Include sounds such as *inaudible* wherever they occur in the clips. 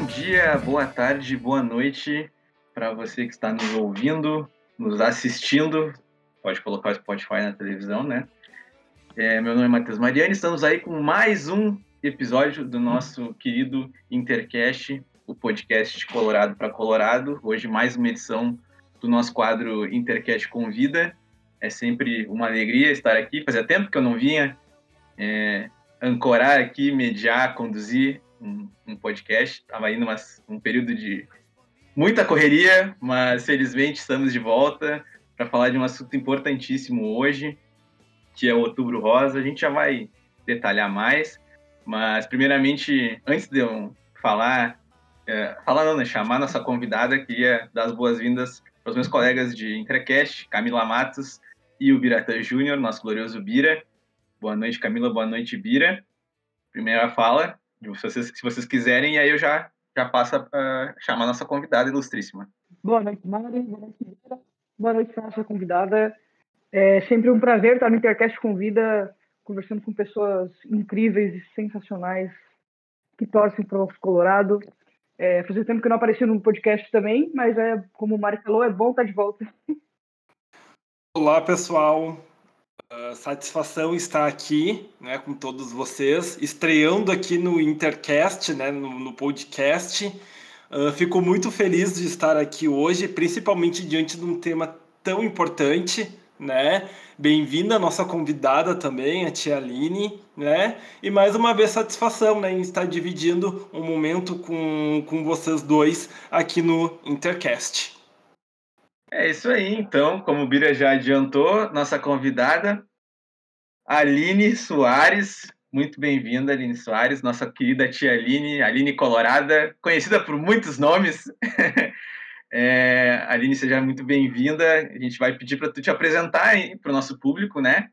Bom dia, boa tarde, boa noite para você que está nos ouvindo, nos assistindo. Pode colocar o Spotify na televisão, né? É, meu nome é Matheus Mariani, estamos aí com mais um episódio do nosso querido Intercast, o podcast de Colorado para Colorado. Hoje mais uma edição do nosso quadro Intercast Convida. É sempre uma alegria estar aqui. Fazia tempo que eu não vinha é, ancorar aqui, mediar, conduzir um, um podcast. Estava indo um período de muita correria, mas felizmente estamos de volta para falar de um assunto importantíssimo hoje, que é o Outubro Rosa. A gente já vai detalhar mais, mas primeiramente, antes de eu falar, é, falar não, né, chamar nossa convidada, queria dar as boas-vindas para os meus colegas de Intercast, Camila Matos e o Biratã Júnior, nosso glorioso Bira. Boa noite, Camila. Boa noite, Bira. Primeira fala, de vocês, se vocês quiserem, e aí eu já, já passo a chamar a nossa convidada ilustríssima. Boa noite, Mari. Boa noite, Bira. Boa noite, nossa convidada. É sempre um prazer estar no Intercast Convida, conversando com pessoas incríveis e sensacionais que torcem para o Colorado. É, fazia tempo que eu não apareci no podcast também, mas é como o Mari falou, é bom estar de volta. Olá, pessoal. Uh, satisfação estar aqui né, com todos vocês, estreando aqui no Intercast, né, no, no podcast. Uh, fico muito feliz de estar aqui hoje, principalmente diante de um tema tão importante, né? Bem-vinda a nossa convidada também, a tia Aline, né? E mais uma vez satisfação, né, em estar dividindo um momento com, com vocês dois aqui no Intercast. É isso aí, então, como o Bira já adiantou, nossa convidada, Aline Soares. Muito bem-vinda, Aline Soares, nossa querida tia Aline, Aline Colorada, conhecida por muitos nomes. *laughs* é, Aline, seja muito bem-vinda. A gente vai pedir para tu te apresentar para o nosso público, né?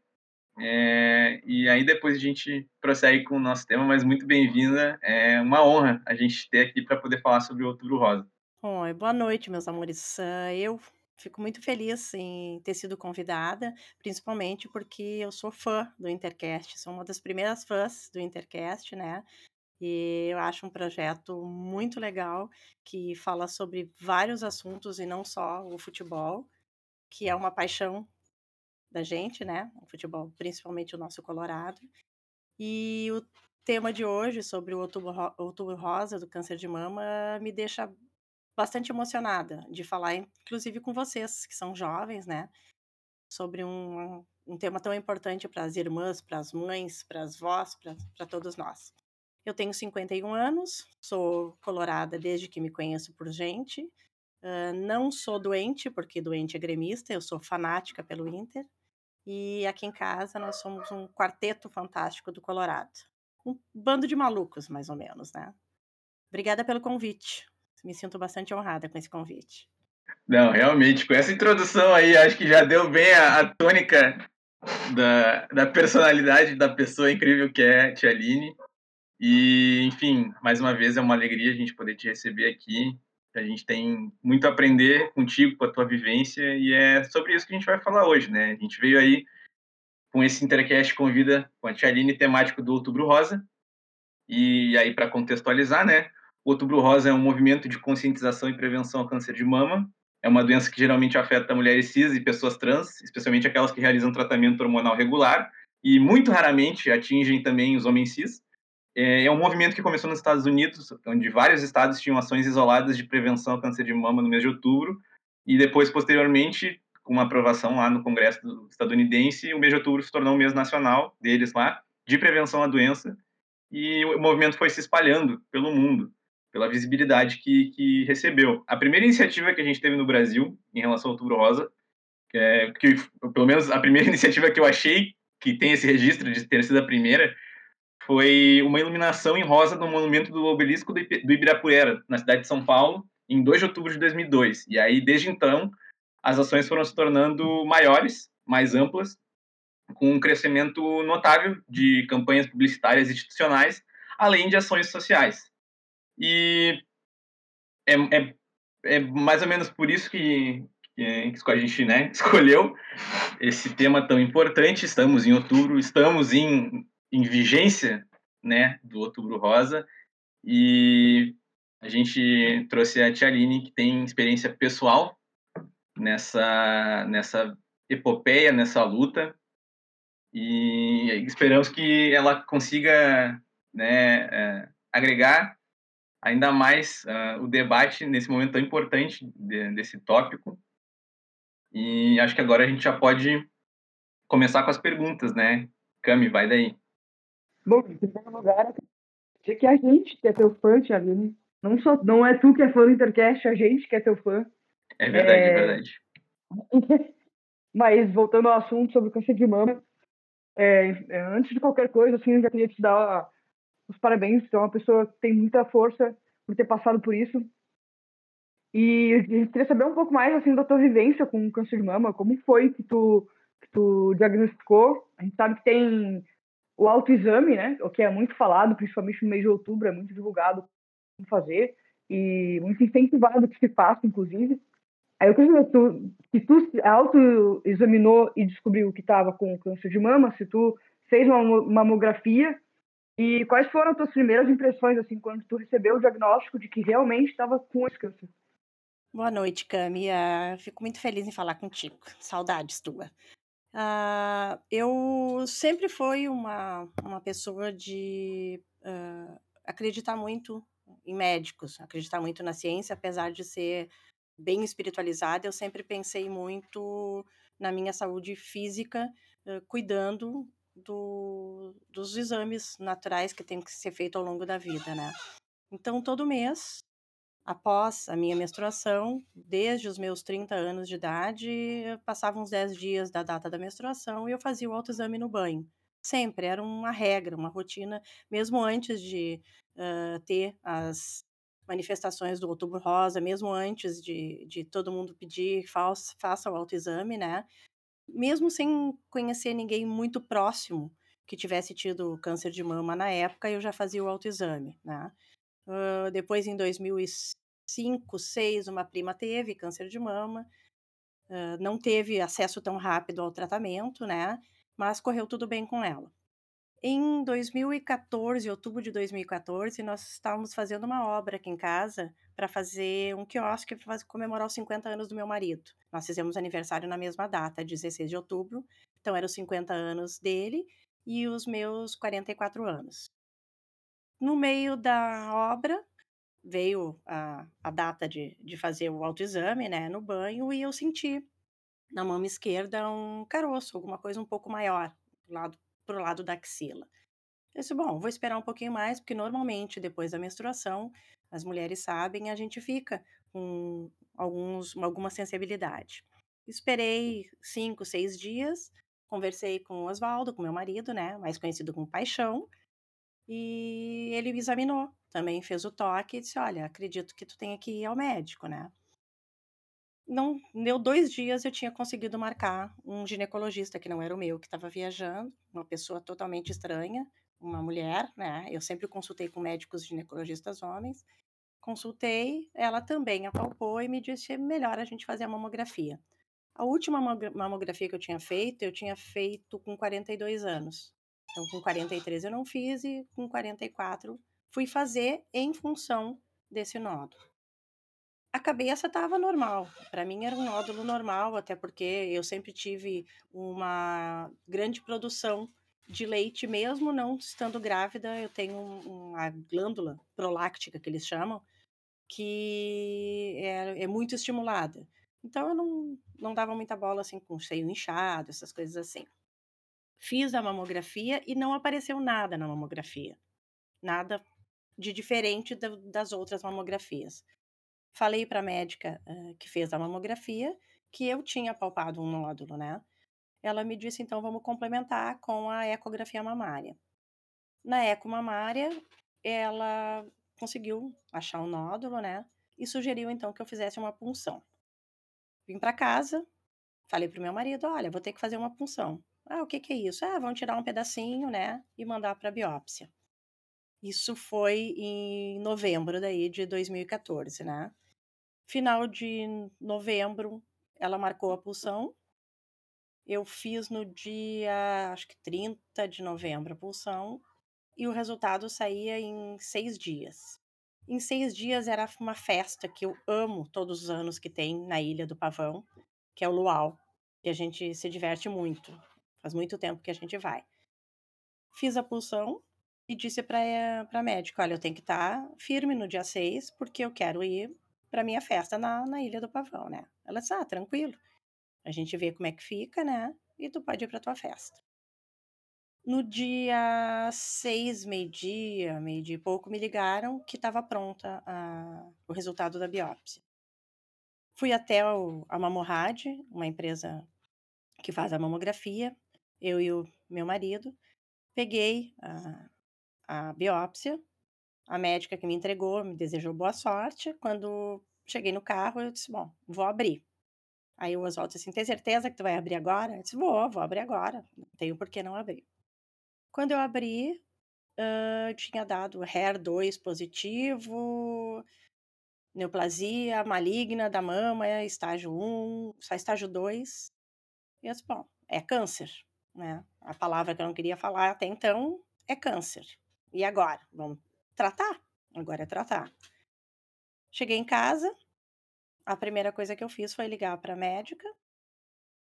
É, e aí depois a gente prossegue com o nosso tema, mas muito bem-vinda. É uma honra a gente ter aqui para poder falar sobre o Outubro Rosa. Oi, boa noite, meus amores. Uh, eu Fico muito feliz em ter sido convidada, principalmente porque eu sou fã do Intercast, sou uma das primeiras fãs do Intercast, né? E eu acho um projeto muito legal que fala sobre vários assuntos e não só o futebol, que é uma paixão da gente, né? O futebol, principalmente o nosso Colorado. E o tema de hoje sobre o outubro, outubro rosa do câncer de mama me deixa bastante emocionada de falar, inclusive com vocês, que são jovens, né? Sobre um, um tema tão importante para as irmãs, para as mães, para as vós, para todos nós. Eu tenho 51 anos, sou colorada desde que me conheço por gente. Uh, não sou doente, porque doente é gremista, eu sou fanática pelo Inter. E aqui em casa nós somos um quarteto fantástico do Colorado. Um bando de malucos, mais ou menos, né? Obrigada pelo convite me sinto bastante honrada com esse convite. Não, realmente, com essa introdução aí, acho que já deu bem a, a tônica da, da personalidade da pessoa incrível que é a Tia Aline. E, enfim, mais uma vez é uma alegria a gente poder te receber aqui. A gente tem muito a aprender contigo, com a tua vivência, e é sobre isso que a gente vai falar hoje, né? A gente veio aí com esse Intercast Convida com a Tia Aline, temático do Outubro Rosa. E aí, para contextualizar, né? O Outubro Rosa é um movimento de conscientização e prevenção ao câncer de mama. É uma doença que geralmente afeta mulheres cis e pessoas trans, especialmente aquelas que realizam tratamento hormonal regular, e muito raramente atingem também os homens cis. É, é um movimento que começou nos Estados Unidos, onde vários estados tinham ações isoladas de prevenção ao câncer de mama no mês de outubro, e depois, posteriormente, com uma aprovação lá no Congresso estadunidense, o mês de outubro se tornou o mês nacional deles lá, de prevenção à doença, e o movimento foi se espalhando pelo mundo pela visibilidade que, que recebeu. A primeira iniciativa que a gente teve no Brasil em relação ao Outubro Rosa, que, é, que pelo menos a primeira *laughs* iniciativa que eu achei que tem esse registro de ter sido a primeira, foi uma iluminação em rosa no monumento do obelisco do Ibirapuera, na cidade de São Paulo, em 2 de outubro de 2002. E aí, desde então, as ações foram se tornando maiores, mais amplas, com um crescimento notável de campanhas publicitárias institucionais, além de ações sociais. E é, é, é mais ou menos por isso que, que, que a gente né, *laughs* escolheu esse tema tão importante. Estamos em outubro, estamos em, em vigência né, do Outubro Rosa. E a gente trouxe a Tia Aline, que tem experiência pessoal nessa, nessa epopeia, nessa luta, e esperamos que ela consiga né, é, agregar ainda mais uh, o debate nesse momento tão importante de, desse tópico. E acho que agora a gente já pode começar com as perguntas, né? Cami, vai daí. Bom, em primeiro lugar, é que a gente que é teu fã, Thiago, não, só, não é tu que é fã do Intercast, a gente que é teu fã. É verdade, é, é verdade. *laughs* Mas voltando ao assunto sobre o câncer de mama, é, é, antes de qualquer coisa, assim, eu já queria te dar os parabéns. Você é uma pessoa que tem muita força por ter passado por isso. E a gente queria saber um pouco mais assim da tua vivência com o câncer de mama. Como foi que tu, que tu diagnosticou? A gente sabe que tem o autoexame, né? O que é muito falado, principalmente no mês de outubro, é muito divulgado como fazer e muito incentivado que se faça, inclusive. Aí eu queria saber tu, se tu autoexaminou e descobriu que estava com câncer de mama, se tu fez uma mamografia e quais foram as tuas primeiras impressões, assim, quando tu recebeu o diagnóstico de que realmente estava com esse câncer? Boa noite, Cami. Uh, fico muito feliz em falar contigo. Saudades tua. Uh, eu sempre fui uma, uma pessoa de uh, acreditar muito em médicos, acreditar muito na ciência, apesar de ser bem espiritualizada, eu sempre pensei muito na minha saúde física, cuidando do, dos exames naturais que tem que ser feito ao longo da vida, né? Então, todo mês, após a minha menstruação, desde os meus 30 anos de idade, passavam uns 10 dias da data da menstruação e eu fazia o autoexame no banho. Sempre, era uma regra, uma rotina, mesmo antes de uh, ter as manifestações do Outubro Rosa, mesmo antes de, de todo mundo pedir, faça, faça o autoexame, né? Mesmo sem conhecer ninguém muito próximo que tivesse tido câncer de mama na época, eu já fazia o autoexame, né? Uh, depois, em 2005, 2006, uma prima teve câncer de mama, uh, não teve acesso tão rápido ao tratamento, né? Mas correu tudo bem com ela. Em 2014, outubro de 2014, nós estávamos fazendo uma obra aqui em casa para fazer um quiosque para comemorar os 50 anos do meu marido. Nós fizemos aniversário na mesma data, 16 de outubro, então eram os 50 anos dele e os meus 44 anos. No meio da obra, veio a, a data de, de fazer o autoexame, né, no banho, e eu senti na mão esquerda um caroço, alguma coisa um pouco maior, do lado pro lado da axila. Eu disse, bom, vou esperar um pouquinho mais, porque normalmente depois da menstruação, as mulheres sabem, a gente fica com alguns, alguma sensibilidade. Esperei cinco, seis dias, conversei com o Oswaldo, com meu marido, né, mais conhecido como Paixão, e ele examinou, também fez o toque e disse, olha, acredito que tu tenha que ir ao médico, né não deu dois dias eu tinha conseguido marcar um ginecologista que não era o meu, que estava viajando, uma pessoa totalmente estranha, uma mulher, né? Eu sempre consultei com médicos ginecologistas homens. Consultei, ela também apalpou e me disse é melhor a gente fazer a mamografia. A última mamografia que eu tinha feito, eu tinha feito com 42 anos. Então, com 43 eu não fiz e com 44 fui fazer em função desse nódulo a cabeça estava normal. Para mim era um nódulo normal, até porque eu sempre tive uma grande produção de leite, mesmo não estando grávida. Eu tenho uma glândula proláctica, que eles chamam, que é, é muito estimulada. Então eu não, não dava muita bola assim com seio inchado, essas coisas assim. Fiz a mamografia e não apareceu nada na mamografia. Nada de diferente das outras mamografias. Falei para a médica uh, que fez a mamografia que eu tinha palpado um nódulo, né? Ela me disse, então, vamos complementar com a ecografia mamária. Na eco mamária, ela conseguiu achar um nódulo, né? E sugeriu, então, que eu fizesse uma punção. Vim para casa, falei pro meu marido, olha, vou ter que fazer uma punção. Ah, o que, que é isso? Ah, vão tirar um pedacinho, né? E mandar para biópsia. Isso foi em novembro daí de 2014, né? Final de novembro, ela marcou a pulsão. Eu fiz no dia, acho que 30 de novembro a pulsão, e o resultado saía em seis dias. Em seis dias era uma festa que eu amo todos os anos que tem na Ilha do Pavão, que é o Luau, que a gente se diverte muito. Faz muito tempo que a gente vai. Fiz a pulsão e disse para a médica: olha, eu tenho que estar tá firme no dia 6, porque eu quero ir para minha festa na, na Ilha do Pavão, né? Ela disse: ah, tranquilo. A gente vê como é que fica, né? E tu pode ir para tua festa. No dia 6, meio-dia, meio-dia e pouco, me ligaram que estava pronta a, o resultado da biópsia. Fui até o, a Mamorrad, uma empresa que faz a mamografia, eu e o meu marido. Peguei a, a biópsia, a médica que me entregou me desejou boa sorte. Quando cheguei no carro, eu disse: Bom, vou abrir. Aí o Oswaldo disse assim: Tem certeza que tu vai abrir agora? Eu disse: Vou, vou abrir agora. Não tenho por que não abrir. Quando eu abri, uh, tinha dado HER2 positivo, neoplasia maligna da mama, estágio 1, só estágio 2. E eu disse: Bom, é câncer. Né? A palavra que eu não queria falar até então é câncer. E agora? Vamos tratar? Agora é tratar. Cheguei em casa, a primeira coisa que eu fiz foi ligar para a médica.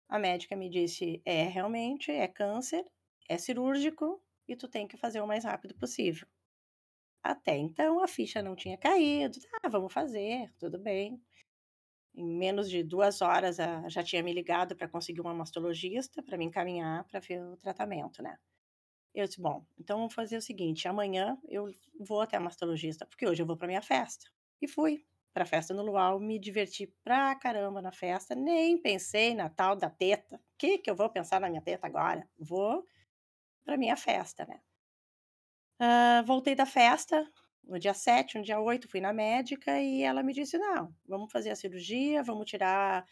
A médica me disse: é realmente, é câncer, é cirúrgico e tu tem que fazer o mais rápido possível. Até então a ficha não tinha caído. Ah, vamos fazer, tudo bem. Em menos de duas horas já tinha me ligado para conseguir uma mastologista para me encaminhar para ver o tratamento, né? Eu disse, bom, então vamos fazer o seguinte, amanhã eu vou até a mastologista, porque hoje eu vou para minha festa. E fui para a festa no Luau, me diverti pra caramba na festa, nem pensei na tal da teta. O que que eu vou pensar na minha teta agora? Vou para minha festa, né? Uh, voltei da festa, no dia 7, no dia 8, fui na médica e ela me disse: não, vamos fazer a cirurgia, vamos tirar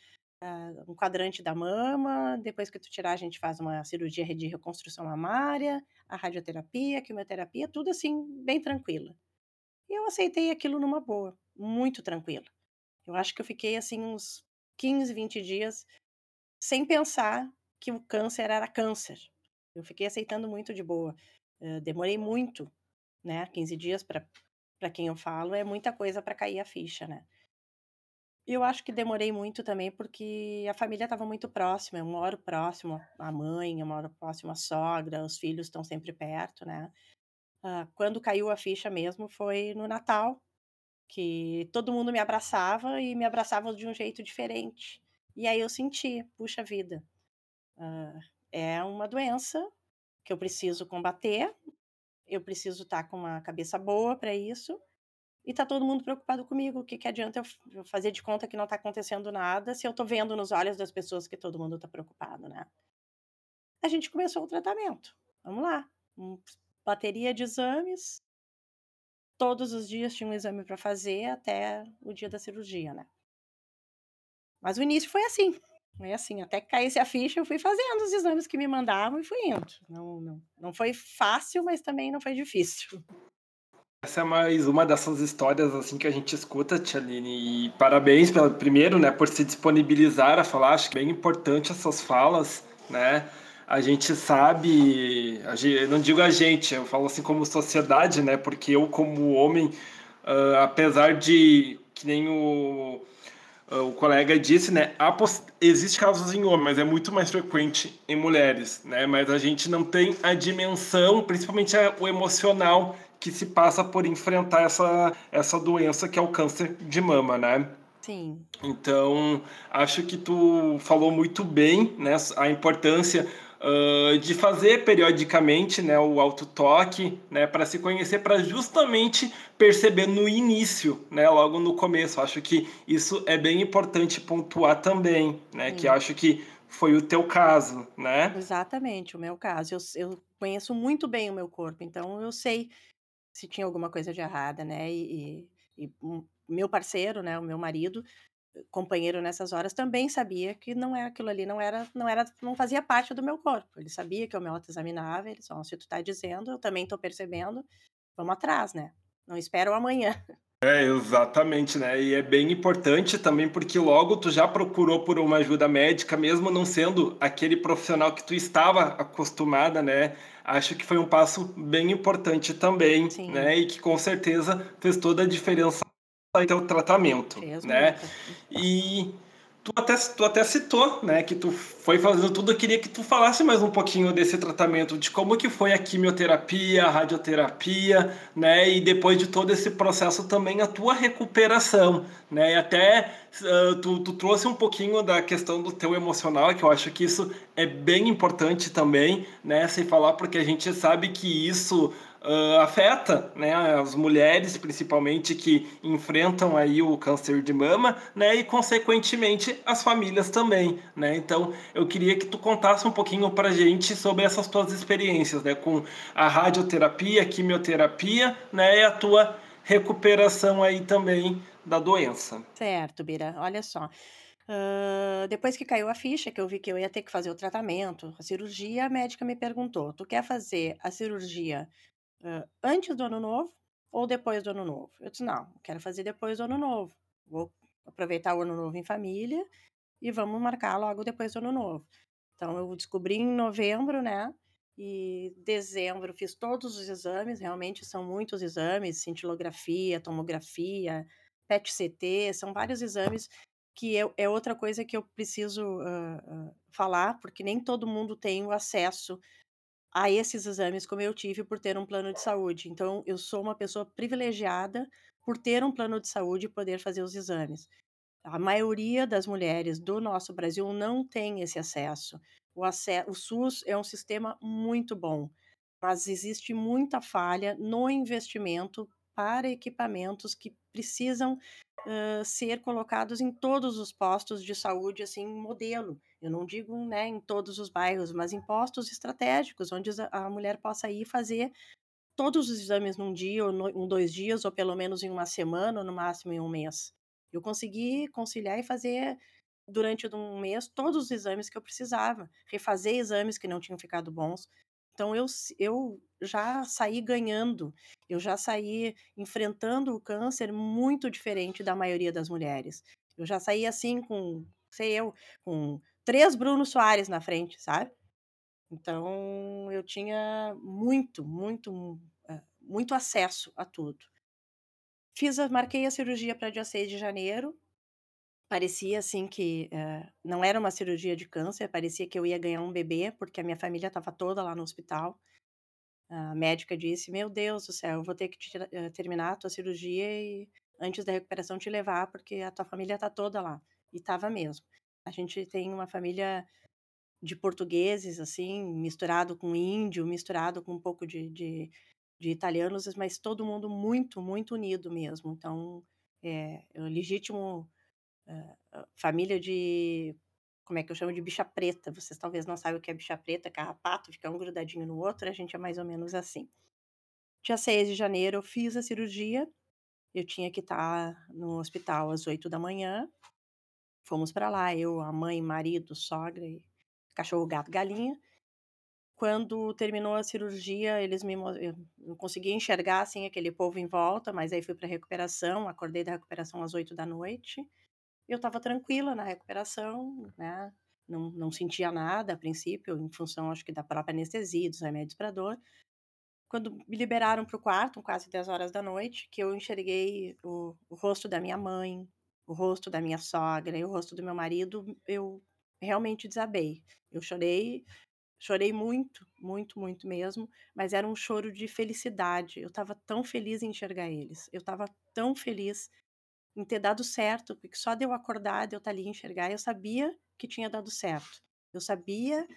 uh, um quadrante da mama, depois que tu tirar, a gente faz uma cirurgia de reconstrução mamária, a radioterapia, a quimioterapia, tudo assim, bem tranquila. E eu aceitei aquilo numa boa, muito tranquila. Eu acho que eu fiquei assim uns 15, 20 dias sem pensar que o câncer era câncer. Eu fiquei aceitando muito de boa. Uh, demorei muito, né? 15 dias para quem eu falo, é muita coisa para cair a ficha, né? Eu acho que demorei muito também porque a família estava muito próxima. Eu moro próximo à mãe, eu moro próximo à sogra, os filhos estão sempre perto, né? Uh, quando caiu a ficha mesmo foi no Natal, que todo mundo me abraçava e me abraçava de um jeito diferente. E aí eu senti, puxa vida, uh, é uma doença que eu preciso combater, eu preciso estar tá com uma cabeça boa para isso e tá todo mundo preocupado comigo. O que, que adianta eu fazer de conta que não tá acontecendo nada se eu tô vendo nos olhos das pessoas que todo mundo tá preocupado, né? A gente começou o tratamento. Vamos lá. Bateria de exames. Todos os dias tinha um exame para fazer até o dia da cirurgia, né? Mas o início foi assim. Foi assim, até que caísse a ficha, eu fui fazendo os exames que me mandavam e fui indo. Não, não, não foi fácil, mas também não foi difícil. Essa é mais uma dessas histórias assim que a gente escuta, Tchaline. E parabéns pelo primeiro, né, por se disponibilizar a falar. Acho bem importante essas falas, né? A gente sabe, a gente, não digo a gente, eu falo assim como sociedade, né? Porque eu como homem, uh, apesar de que nem o o colega disse, né, existe casos em homens, mas é muito mais frequente em mulheres, né? Mas a gente não tem a dimensão, principalmente o emocional que se passa por enfrentar essa, essa doença que é o câncer de mama, né? Sim. Então, acho que tu falou muito bem, né, a importância uh, de fazer periodicamente, né, o autotoque, né, para se conhecer, para justamente perceber no início, né, logo no começo. Acho que isso é bem importante pontuar também, né, Sim. que acho que foi o teu caso, né? Exatamente, o meu caso. Eu, eu conheço muito bem o meu corpo, então eu sei se tinha alguma coisa de errada, né? E, e, e meu parceiro, né, o meu marido, companheiro nessas horas, também sabia que não era aquilo ali, não era, não era, não fazia parte do meu corpo. Ele sabia que eu me autoexaminava, ele só, se tu tá dizendo, eu também tô percebendo, vamos atrás, né? Não espero amanhã. É, exatamente, né? E é bem importante também porque logo tu já procurou por uma ajuda médica, mesmo não sendo aquele profissional que tu estava acostumada, né? Acho que foi um passo bem importante também, Sim. né? E que com certeza fez toda a diferença no teu tratamento, fez né? Muito. E Tu até, tu até citou, né, que tu foi fazendo tudo. Eu queria que tu falasse mais um pouquinho desse tratamento, de como que foi a quimioterapia, a radioterapia, né, e depois de todo esse processo também a tua recuperação, né, e até uh, tu, tu trouxe um pouquinho da questão do teu emocional, que eu acho que isso é bem importante também, né, sem falar porque a gente sabe que isso uh, afeta né, as mulheres, principalmente, que enfrentam aí o câncer de mama, né, e, consequentemente, as famílias também. Né? Então, eu queria que tu contasse um pouquinho para gente sobre essas tuas experiências né, com a radioterapia, a quimioterapia né, e a tua recuperação aí também da doença. Certo, Bira. Olha só. Uh, depois que caiu a ficha, que eu vi que eu ia ter que fazer o tratamento, a cirurgia, a médica me perguntou: tu quer fazer a cirurgia uh, antes do ano novo ou depois do ano novo? Eu disse, não, quero fazer depois do ano novo. Vou aproveitar o ano novo em família e vamos marcar logo depois do ano novo. Então, eu descobri em novembro, né? E dezembro fiz todos os exames, realmente são muitos exames, cintilografia, tomografia, PET-CT, são vários exames que é, é, outra coisa que eu preciso uh, uh, falar, porque nem todo mundo tem o acesso a esses exames como eu tive por ter um plano de saúde. Então, eu sou uma pessoa privilegiada por ter um plano de saúde e poder fazer os exames. A maioria das mulheres do nosso Brasil não tem esse acesso. O, o SUS é um sistema muito bom, mas existe muita falha no investimento para equipamentos que precisam uh, ser colocados em todos os postos de saúde, assim, modelo. Eu não digo né, em todos os bairros, mas em postos estratégicos, onde a mulher possa ir fazer todos os exames num dia, ou no, em dois dias, ou pelo menos em uma semana, ou no máximo em um mês. Eu consegui conciliar e fazer durante um mês todos os exames que eu precisava, refazer exames que não tinham ficado bons, então eu, eu já saí ganhando, eu já saí enfrentando o câncer muito diferente da maioria das mulheres. Eu já saí assim com, sei eu, com três Bruno Soares na frente, sabe? Então eu tinha muito, muito, eh, muito acesso a tudo. Fiz, marquei a cirurgia para dia 6 de janeiro, Parecia assim que, eh, não era uma cirurgia de câncer, parecia que eu ia ganhar um bebê, porque a minha família estava toda lá no hospital. A médica disse: "Meu Deus do céu, eu vou ter que eh, terminar a tua cirurgia e antes da recuperação te levar, porque a tua família está toda lá". E estava mesmo. A gente tem uma família de portugueses, assim, misturado com índio, misturado com um pouco de de de italianos, mas todo mundo muito, muito unido mesmo. Então, é o legítimo uh, família de. Como é que eu chamo de bicha preta? Vocês talvez não saibam o que é bicha preta, carrapato, fica um grudadinho no outro, a gente é mais ou menos assim. Dia 6 de janeiro eu fiz a cirurgia, eu tinha que estar no hospital às 8 da manhã. Fomos para lá, eu, a mãe, marido, sogra, cachorro, gato, galinha. Quando terminou a cirurgia, eles me eu não conseguia enxergar assim aquele povo em volta, mas aí fui para recuperação, acordei da recuperação às 8 da noite. Eu estava tranquila na recuperação, né? Não, não sentia nada a princípio, em função, acho que, da própria anestesia, dos remédios para dor. Quando me liberaram para o quarto, quase 10 horas da noite, que eu enxerguei o, o rosto da minha mãe, o rosto da minha sogra e o rosto do meu marido, eu realmente desabei. Eu chorei, chorei muito, muito, muito mesmo, mas era um choro de felicidade. Eu estava tão feliz em enxergar eles. Eu estava tão feliz em ter dado certo, porque só de eu acordar, de eu estar ali e enxergar, eu sabia que tinha dado certo. Eu sabia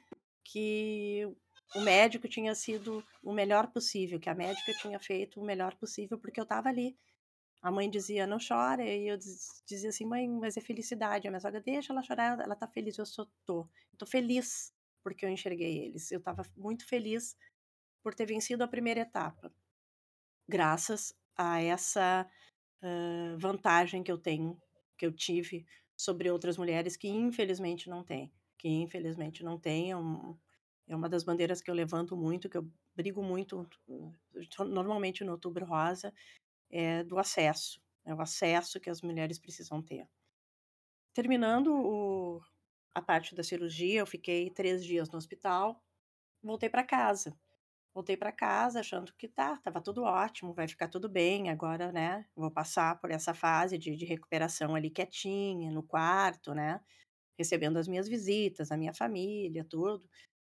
que o médico tinha sido o melhor possível, que a médica tinha feito o melhor possível, porque eu estava ali. A mãe dizia, não chora, e eu dizia assim, mãe, mas é felicidade. A minha sogra, deixa ela chorar, ela tá feliz, eu só tô feliz porque eu enxerguei eles. Eu estava muito feliz por ter vencido a primeira etapa. Graças a essa vantagem que eu tenho, que eu tive sobre outras mulheres que infelizmente não têm. Que infelizmente não têm. É, um, é uma das bandeiras que eu levanto muito, que eu brigo muito, normalmente no Outubro Rosa, é do acesso. é o acesso que as mulheres precisam ter. Terminando o, a parte da cirurgia, eu fiquei três dias no hospital, voltei para casa. Voltei para casa achando que tá, tava tudo ótimo, vai ficar tudo bem, agora, né, vou passar por essa fase de, de recuperação ali quietinha, no quarto, né, recebendo as minhas visitas, a minha família, tudo,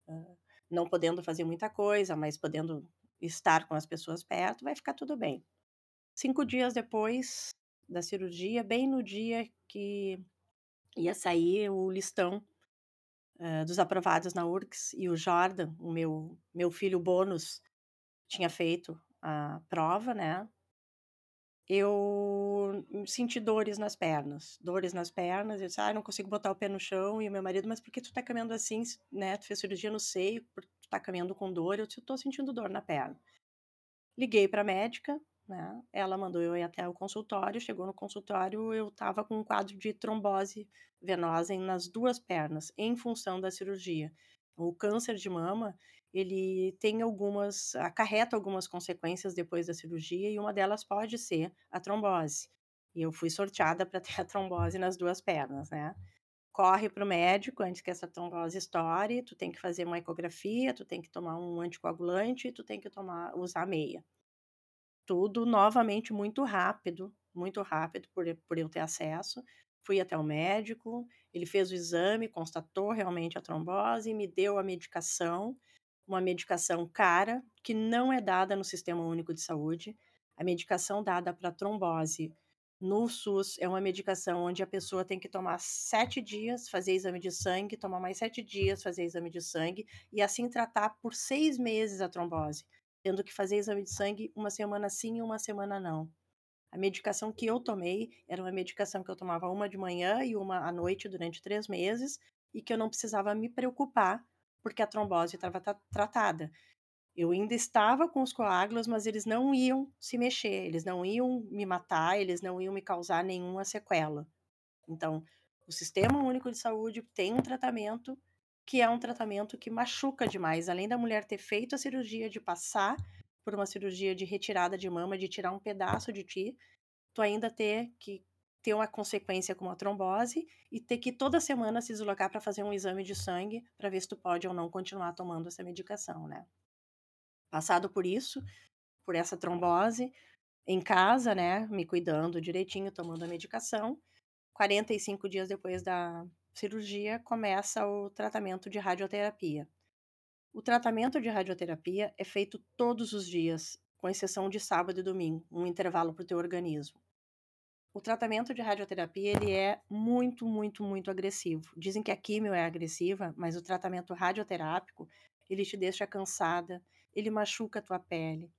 uh, não podendo fazer muita coisa, mas podendo estar com as pessoas perto, vai ficar tudo bem. Cinco dias depois da cirurgia, bem no dia que ia sair o listão uh, dos aprovados na URCS, e o Jordan, o meu, meu filho bônus, tinha feito a prova, né? Eu senti dores nas pernas, dores nas pernas, eu disse, ah, não consigo botar o pé no chão, e o meu marido, mas por que tu tá caminhando assim, né, tu fez cirurgia no seio, tu tá caminhando com dor, eu disse, eu tô sentindo dor na perna. Liguei pra médica, né, ela mandou eu ir até o consultório, chegou no consultório, eu tava com um quadro de trombose venosa nas duas pernas, em função da cirurgia. O câncer de mama, ele tem algumas, acarreta algumas consequências depois da cirurgia e uma delas pode ser a trombose. E eu fui sorteada para ter *laughs* a trombose nas duas pernas, né? Corre para o médico antes que essa trombose estoure, tu tem que fazer uma ecografia, tu tem que tomar um anticoagulante, tu tem que tomar, usar meia. Tudo novamente muito rápido, muito rápido por, por eu ter acesso. Fui até o médico, ele fez o exame, constatou realmente a trombose, me deu a medicação, uma medicação cara, que não é dada no Sistema Único de Saúde. A medicação dada para trombose no SUS é uma medicação onde a pessoa tem que tomar sete dias, fazer exame de sangue, tomar mais sete dias, fazer exame de sangue, e assim tratar por seis meses a trombose, tendo que fazer exame de sangue uma semana sim e uma semana não. A medicação que eu tomei era uma medicação que eu tomava uma de manhã e uma à noite durante três meses e que eu não precisava me preocupar porque a trombose estava tratada. Eu ainda estava com os coágulos, mas eles não iam se mexer, eles não iam me matar, eles não iam me causar nenhuma sequela. Então, o Sistema Único de Saúde tem um tratamento que é um tratamento que machuca demais. Além da mulher ter feito a cirurgia de passar por uma cirurgia de retirada de mama, de tirar um pedaço de ti, tu ainda ter que ter uma consequência como a trombose e ter que toda semana se deslocar para fazer um exame de sangue para ver se tu pode ou não continuar tomando essa medicação, né? Passado por isso, por essa trombose, em casa, né, me cuidando direitinho, tomando a medicação, 45 dias depois da cirurgia começa o tratamento de radioterapia. O tratamento de radioterapia é feito todos os dias, com exceção de sábado e domingo, um intervalo para o teu organismo. O tratamento de radioterapia ele é muito, muito, muito agressivo. Dizem que a químio é agressiva, mas o tratamento radioterápico ele te deixa cansada, ele machuca a tua pele,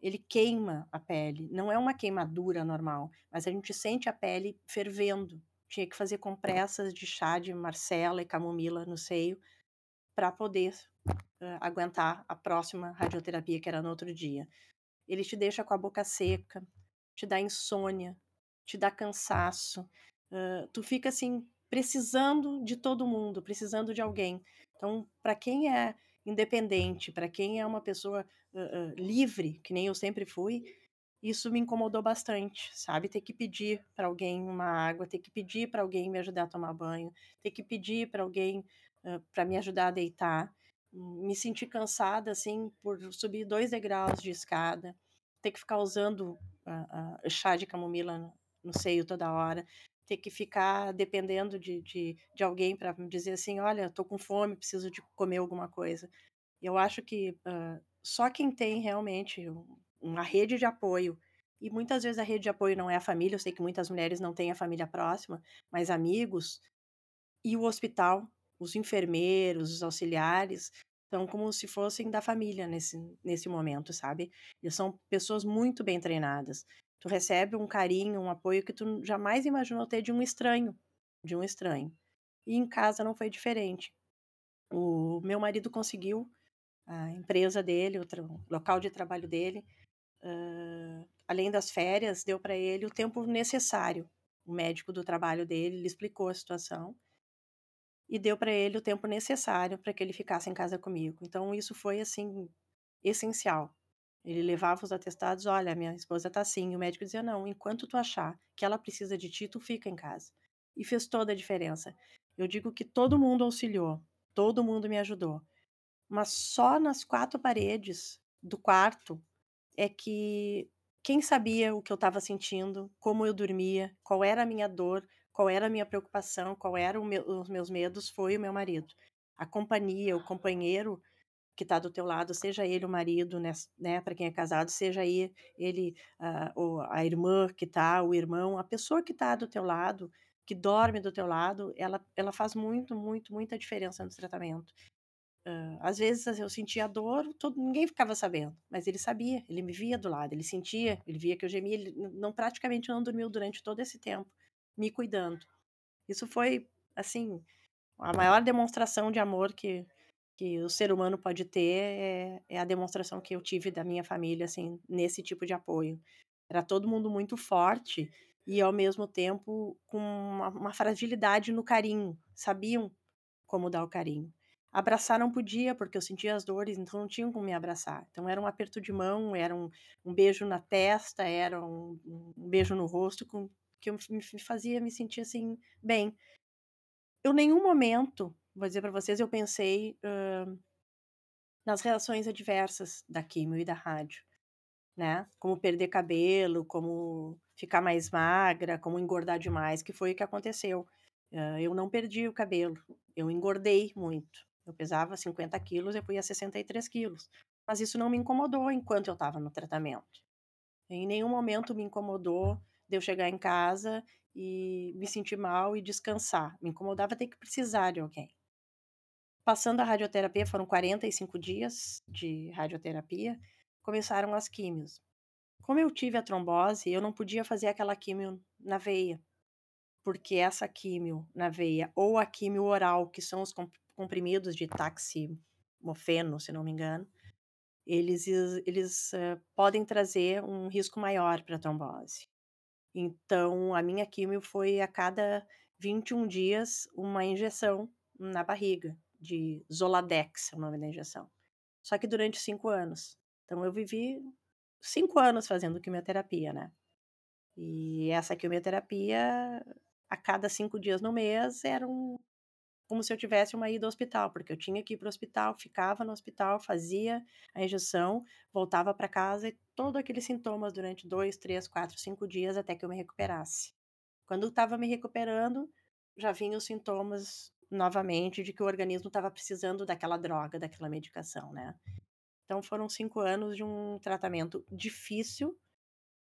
ele queima a pele. Não é uma queimadura normal, mas a gente sente a pele fervendo. Tinha que fazer compressas de chá de marcela e camomila no seio para poder uh, aguentar a próxima radioterapia, que era no outro dia. Ele te deixa com a boca seca, te dá insônia, te dá cansaço. Uh, tu fica assim, precisando de todo mundo, precisando de alguém. Então, para quem é independente, para quem é uma pessoa uh, livre, que nem eu sempre fui, isso me incomodou bastante, sabe? Ter que pedir para alguém uma água, ter que pedir para alguém me ajudar a tomar banho, ter que pedir para alguém uh, para me ajudar a deitar me sentir cansada assim por subir dois degraus de escada, ter que ficar usando uh, uh, chá de camomila no, no, seio toda hora, ter que ficar dependendo de, de, de alguém para me dizer assim, olha, estou com fome, preciso de comer alguma coisa. Eu acho que só quem tem realmente uma rede de apoio e muitas vezes a rede de apoio não é a família, eu sei que muitas mulheres não têm a família próxima, mas amigos e o hospital os enfermeiros, os auxiliares, são como se fossem da família nesse, nesse momento, sabe? Eles são pessoas muito bem treinadas. Tu recebe um carinho, um apoio que tu jamais imaginou ter de um estranho, de um estranho. E em casa não foi diferente. O meu marido conseguiu, a empresa dele, o local de trabalho dele, uh, além das férias, deu para ele o tempo necessário. O médico do trabalho dele lhe explicou a situação e deu para ele o tempo necessário para que ele ficasse em casa comigo. Então isso foi assim essencial, Ele levava os atestados, olha, minha esposa tá assim. O médico dizia, não, enquanto tu achar que ela precisa de ti, tu fica em casa. E fez toda a diferença. Eu digo que todo mundo auxiliou, todo mundo me ajudou. Mas só nas quatro paredes do quarto é que quem sabia o que eu estava sentindo, como eu dormia, qual era a minha dor, qual era a minha preocupação, qual eram meu, os meus medos, foi o meu marido. A companhia, o companheiro que está do teu lado, seja ele o marido, né, né para quem é casado, seja ele, ele uh, a irmã que está, o irmão, a pessoa que está do teu lado, que dorme do teu lado, ela, ela faz muito, muito, muita diferença no tratamento. Uh, às vezes eu sentia dor, todo, ninguém ficava sabendo, mas ele sabia, ele me via do lado, ele sentia, ele via que eu gemia, ele não praticamente não dormiu durante todo esse tempo, me cuidando. Isso foi, assim, a maior demonstração de amor que, que o ser humano pode ter é, é, a demonstração que eu tive da minha família, assim, nesse tipo de apoio. Era todo mundo muito forte e, ao mesmo tempo, com uma, uma fragilidade no carinho, sabiam como dar o carinho. Abraçar não podia, porque eu sentia as dores, então não tinham como me abraçar. Então era um aperto de mão, era um, um beijo na testa, era um, um beijo no rosto, com, que me, fazia me sentir assim, bem. Eu, nenhum momento, vou dizer para vocês, eu pensei uh, nas reações adversas da quimio e da rádio, né? Como perder cabelo, como ficar mais magra, como engordar demais, que foi o que aconteceu. Uh, eu não perdi o cabelo, eu engordei muito. Eu pesava 50 quilos e fui a 63 quilos. Mas isso não me incomodou enquanto eu estava no tratamento. Em nenhum momento me incomodou de eu chegar em casa e me sentir mal e descansar. Me incomodava ter que precisar de alguém. Passando a radioterapia, foram 45 dias de radioterapia, começaram as químios. Como eu tive a trombose, eu não podia fazer aquela químio na veia, porque essa químio na veia ou a químio oral, que são os comprimidos de taximofeno, se não me engano, eles, eles uh, podem trazer um risco maior para trombose. Então, a minha químio foi a cada 21 dias uma injeção na barriga, de Zoladex, é o nome da injeção. Só que durante cinco anos. Então, eu vivi cinco anos fazendo quimioterapia, né? E essa quimioterapia, a cada cinco dias no mês, era um, como se eu tivesse uma ida ao hospital, porque eu tinha que ir para o hospital, ficava no hospital, fazia a injeção, voltava para casa e todos aqueles sintomas durante dois, três, quatro, cinco dias até que eu me recuperasse. Quando eu estava me recuperando, já vinham os sintomas novamente de que o organismo estava precisando daquela droga, daquela medicação, né? Então foram cinco anos de um tratamento difícil,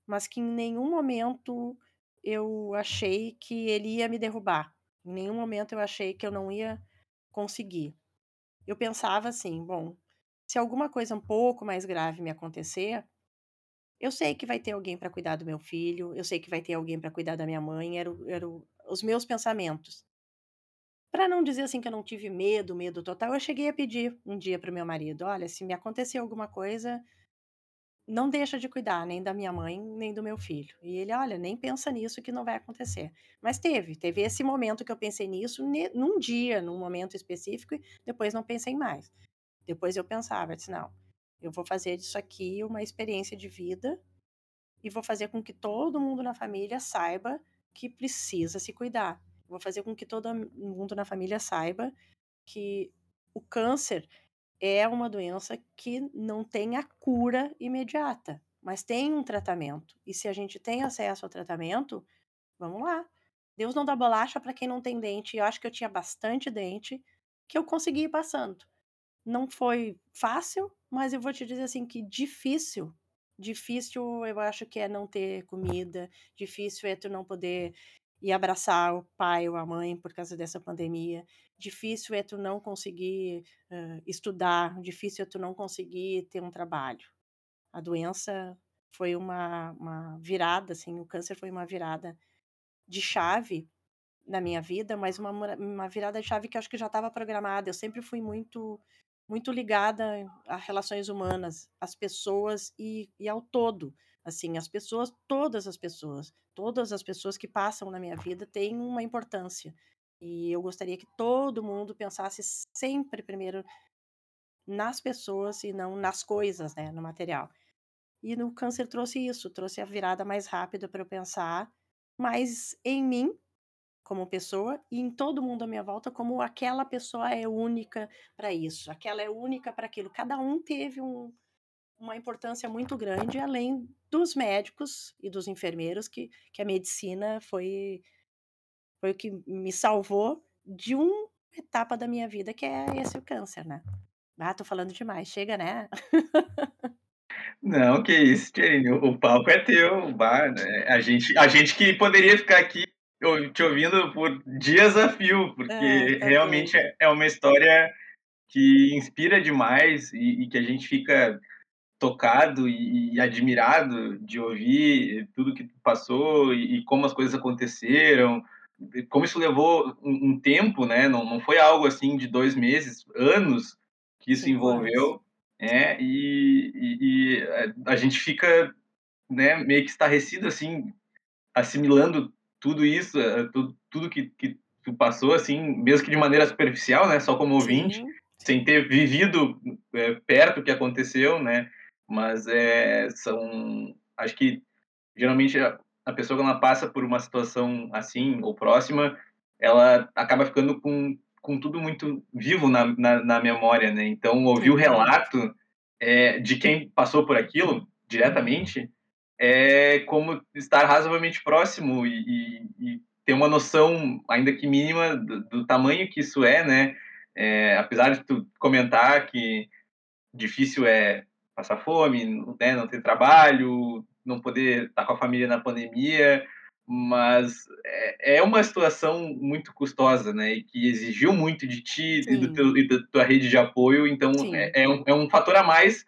mas que em nenhum momento eu achei que ele ia me derrubar. Em nenhum momento eu achei que eu não ia conseguir. Eu pensava assim, bom, se alguma coisa um pouco mais grave me acontecer, eu sei que vai ter alguém para cuidar do meu filho, eu sei que vai ter alguém para cuidar da minha mãe, eram era os meus pensamentos. Para não dizer assim que eu não tive medo, medo total, eu cheguei a pedir um dia para o meu marido: olha, se me acontecer alguma coisa, não deixa de cuidar nem da minha mãe, nem do meu filho. E ele, olha, nem pensa nisso que não vai acontecer. Mas teve, teve esse momento que eu pensei nisso num dia, num momento específico, e depois não pensei mais. Depois eu pensava, eu disse, não, eu vou fazer disso aqui uma experiência de vida e vou fazer com que todo mundo na família saiba que precisa se cuidar. Vou fazer com que todo mundo na família saiba que o câncer é uma doença que não tem a cura imediata, mas tem um tratamento. E se a gente tem acesso ao tratamento, vamos lá. Deus não dá bolacha para quem não tem dente. Eu acho que eu tinha bastante dente que eu consegui ir passando. Não foi fácil, mas eu vou te dizer assim que difícil. Difícil eu acho que é não ter comida, difícil é tu não poder e abraçar o pai ou a mãe por causa dessa pandemia. Difícil é tu não conseguir uh, estudar, difícil é tu não conseguir ter um trabalho. A doença foi uma, uma virada, assim, o câncer foi uma virada de chave na minha vida, mas uma, uma virada de chave que acho que já estava programada. Eu sempre fui muito muito ligada a relações humanas, às pessoas e, e ao todo. Assim, as pessoas, todas as pessoas, todas as pessoas que passam na minha vida têm uma importância. E eu gostaria que todo mundo pensasse sempre primeiro nas pessoas e não nas coisas, né, no material. E no câncer trouxe isso, trouxe a virada mais rápida para eu pensar mais em mim como pessoa e em todo mundo à minha volta como aquela pessoa é única para isso, aquela é única para aquilo. Cada um teve um, uma importância muito grande, além dos médicos e dos enfermeiros, que, que a medicina foi, foi o que me salvou de uma etapa da minha vida, que é esse o câncer, né? Ah, tô falando demais, chega, né? Não, que isso, Tchene, o palco é teu, bah, né? a, gente, a gente que poderia ficar aqui te ouvindo por dias a fio, porque é, tá realmente é, é uma história que inspira demais e, e que a gente fica tocado e, e, admirado de ouvir tudo que passou e, e, como as coisas aconteceram, como isso levou um, um, tempo, né? Não, não foi algo assim de dois meses, anos que isso Sim, envolveu, é, e, e, a gente fica né, meio que estarrecido, assim, assimilando tudo isso, eh, tudo, tudo que, que tu passou, assim, mesmo que de maneira superficial, né, só como ouvinte, Sim. sem ter vivido é, perto o que aconteceu, né, mas é, são, acho que geralmente a, pessoa quando ela passa por uma situação assim ou próxima, ela acaba ficando com com tudo muito vivo na, na, na memória, né? Então, ouvir o relato é, de quem passou por aquilo diretamente é como estar razoavelmente próximo e, e, e ter uma noção, ainda que mínima, do, do tamanho que isso é, né? É, apesar de tu comentar que difícil é passar fome, né, não ter trabalho, não poder estar com a família na pandemia, mas é, é uma situação muito custosa, né, e que exigiu muito de ti e, do teu, e da tua rede de apoio, então é, é, um, é um fator a mais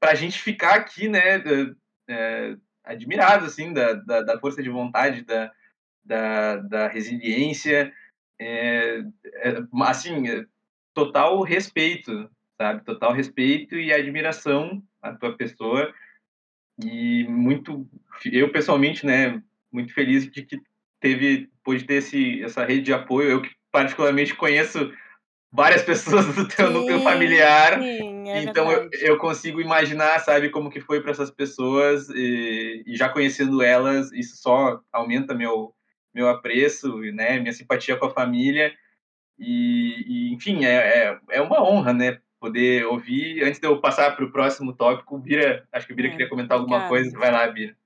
para a gente ficar aqui, né, é, admirado, assim, da, da, da, força de vontade, da, da, da resiliência, é, é, assim, é, total respeito, sabe, total respeito e admiração à tua pessoa, e muito, eu pessoalmente, né, muito feliz de que teve, pôde ter esse, essa rede de apoio. Eu que particularmente conheço várias *laughs* pessoas do teu sim, núcleo familiar, sim, é então eu, eu, consigo imaginar, sabe, como que foi para essas pessoas e, e, já conhecendo elas, isso só aumenta meu meu apreço, né, minha simpatia com a família. E, e enfim, é, é, é uma honra, né, poder ouvir. Antes de eu passar para o próximo tópico, Bira, acho que o Bira é, queria comentar obrigada. alguma coisa, vai lá, Bira.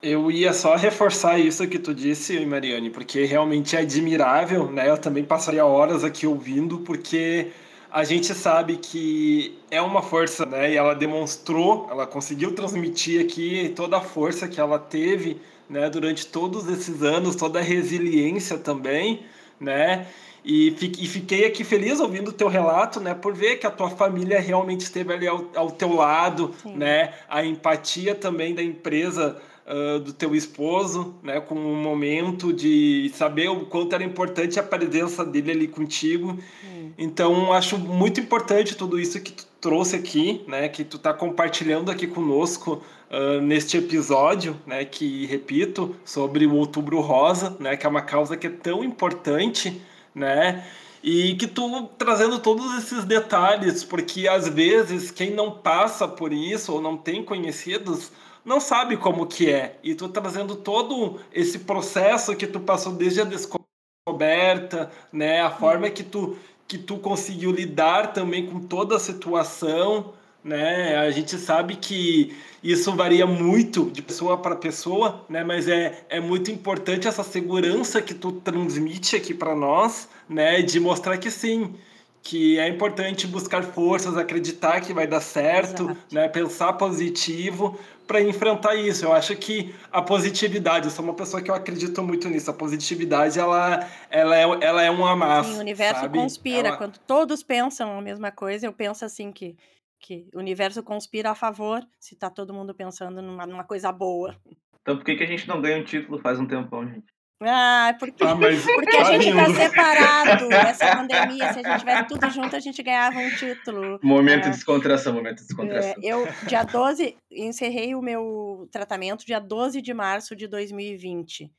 Eu ia só reforçar isso que tu disse, Mariane, porque realmente é admirável, né? Eu também passaria horas aqui ouvindo, porque a gente sabe que é uma força, né? E ela demonstrou, ela conseguiu transmitir aqui toda a força que ela teve, né? Durante todos esses anos, toda a resiliência também, né? E, fiquei aqui feliz ouvindo o teu relato, né? Por ver que a tua família realmente esteve ali ao, ao teu lado, Sim. né? A empatia também da empresa uh, do teu esposo, né, com um momento de saber o quanto era importante a presença dele ali contigo. Hum. Então, acho muito importante tudo isso que tu trouxe aqui, né, que tu está compartilhando aqui conosco uh, neste episódio, né, que, repito, sobre o Outubro Rosa, né, que é uma causa que é tão importante, né, e que tu trazendo todos esses detalhes, porque às vezes quem não passa por isso ou não tem conhecidos não sabe como que é. E tu trazendo todo esse processo que tu passou desde a descoberta, né, a forma que tu que tu conseguiu lidar também com toda a situação, né? A gente sabe que isso varia muito de pessoa para pessoa, né? Mas é, é muito importante essa segurança que tu transmite aqui para nós, né? De mostrar que sim, que é importante buscar forças, acreditar que vai dar certo, Exato. né? Pensar positivo, para enfrentar isso. Eu acho que a positividade, eu sou uma pessoa que eu acredito muito nisso. A positividade, ela, ela, é, ela é uma massa. Sim, o universo sabe? conspira. Ela... Quando todos pensam a mesma coisa, eu penso assim que, que o universo conspira a favor se tá todo mundo pensando numa, numa coisa boa. Então por que, que a gente não ganha um título faz um tempão, gente? Ah, porque, ah, *laughs* porque a gente tá separado *laughs* nessa pandemia. Se a gente tivesse tudo junto, a gente ganhava um título. Momento é, de descontração, momento de descontração. É, eu, dia 12, encerrei o meu tratamento dia 12 de março de 2020.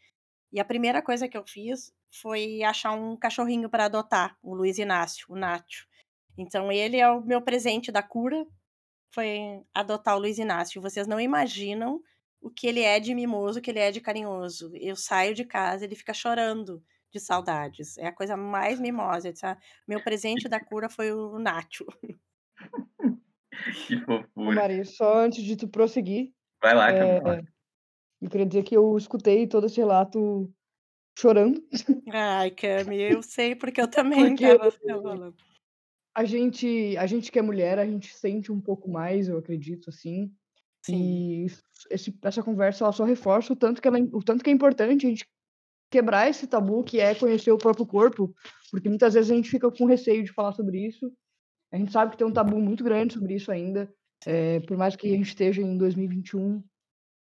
E a primeira coisa que eu fiz foi achar um cachorrinho para adotar, o Luiz Inácio, o Nacho. Então ele é o meu presente da cura, foi adotar o Luiz Inácio. Vocês não imaginam o que ele é de mimoso, o que ele é de carinhoso. Eu saio de casa, ele fica chorando de saudades. É a coisa mais mimosa. Disse, ah, meu presente da cura foi o Nacho. *laughs* Que fofura. Mari, só antes de tu prosseguir, Vai lá, é, Camila. eu queria dizer que eu escutei todo esse relato chorando, Ai, Cami, eu sei porque eu *laughs* também porque estava falando. A gente, a gente que é mulher, a gente sente um pouco mais, eu acredito, assim. Sim, E esse, essa conversa ela só reforça o tanto, que ela, é- o tanto que é importante a gente quebrar esse tabu que é conhecer o próprio corpo, porque muitas vezes a gente fica com receio de falar sobre isso. A gente sabe que tem um tabu muito grande sobre isso ainda, é, por mais que a gente esteja em 2021,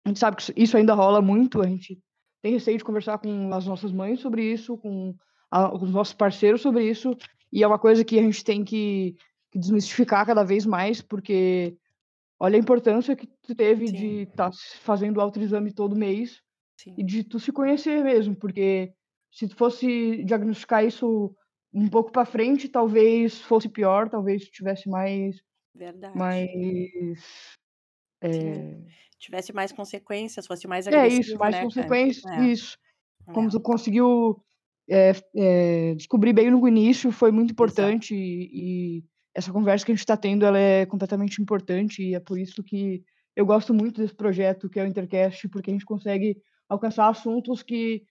a gente sabe que isso- isso ainda rola muito, a gente tem receio de conversar com as nossas mães sobre isso, com, a- com os nossos parceiros sobre isso, e é uma coisa que a gente tem que, que desmistificar cada vez mais, porque olha a importância que tu teve Sim. de estar fazendo o autoexame todo mês sim. e de tu se conhecer mesmo, porque se tu fosse diagnosticar isso um pouco para frente, talvez fosse pior, talvez tivesse mais Verdade. mais é, Sim. Tivesse mais consequências, fosse mais é agressivo, isso, mais né, consequências, É, isso. Como é. tu conseguiu é, é, descobrir bem no início, foi muito importante e, e essa conversa que a gente está tendo, ela é completamente importante e é por isso que eu gosto muito desse projeto que é o Intercast, porque a gente consegue alcançar assuntos que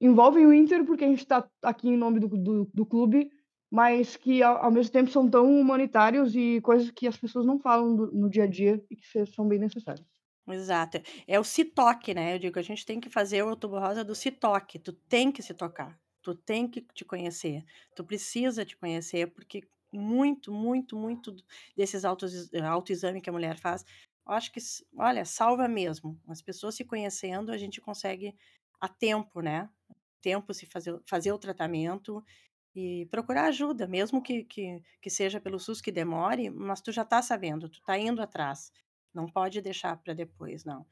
envolvem o Inter, porque a gente está aqui em nome do, do, do clube, mas que ao, ao mesmo tempo são tão humanitários e coisas que as pessoas não falam do- no dia a dia e que são bem necessárias. Exato. É o se toque, né? Eu digo, a gente tem que fazer o Outubro Rosa do se toque. Tu tem que se tocar. Tu tem que te conhecer. Tu precisa te conhecer, porque muito, muito, muito desses autos, autoexame que a mulher faz, eu acho que, olha, salva mesmo. As pessoas se conhecendo, a gente consegue a tempo, né? Tempo se fazer, fazer o tratamento e procurar ajuda, mesmo que, que, que seja pelo SUS que demore, mas tu já tá sabendo, tu tá indo atrás. Não pode deixar para depois, não.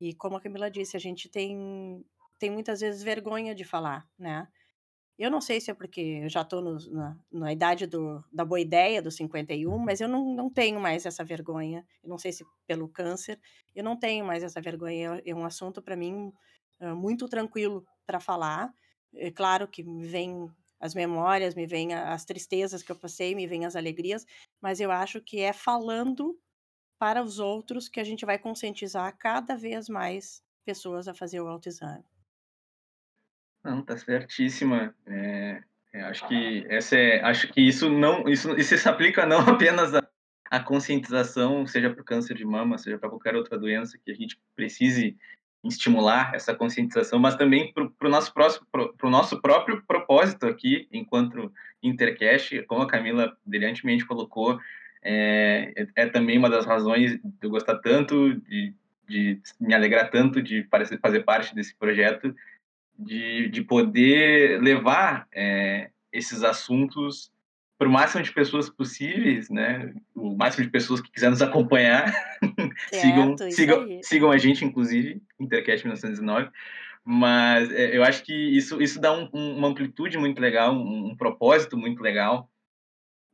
E como a Camila disse, a gente tem, tem muitas vezes vergonha de falar, né? Eu não sei se é porque eu já estou na, na idade do, da boa ideia, dos 51, mas eu não, não tenho mais essa vergonha. Eu não sei se pelo câncer, eu não tenho mais essa vergonha. É, é um assunto para mim é, muito tranquilo para falar. É claro que me vem as memórias, me vêm as tristezas que eu passei, me vêm as alegrias, mas eu acho que é falando para os outros que a gente vai conscientizar cada vez mais pessoas a fazer o autoexame. Não, tá certíssima. É, é, acho que essa é, acho que isso não, isso, isso se aplica não *laughs* apenas à, à conscientização, seja para o câncer de mama, seja para qualquer outra doença que a gente precise estimular essa conscientização, mas também para o nosso próximo, para o nosso próprio propósito aqui, enquanto Intercast, como a Camila brilhantemente colocou, é, é, é também uma das razões de eu gostar tanto, de, de me alegrar tanto de fazer parte desse projeto, de, de poder levar é, esses assuntos para o máximo de pessoas possíveis, né? O máximo de pessoas que quiserem nos acompanhar, *laughs* sigam, sigam, aí. sigam a gente, inclusive, Intercast 1909. Mas é, eu acho que isso, isso dá um, um, uma amplitude muito legal, um, um propósito muito legal.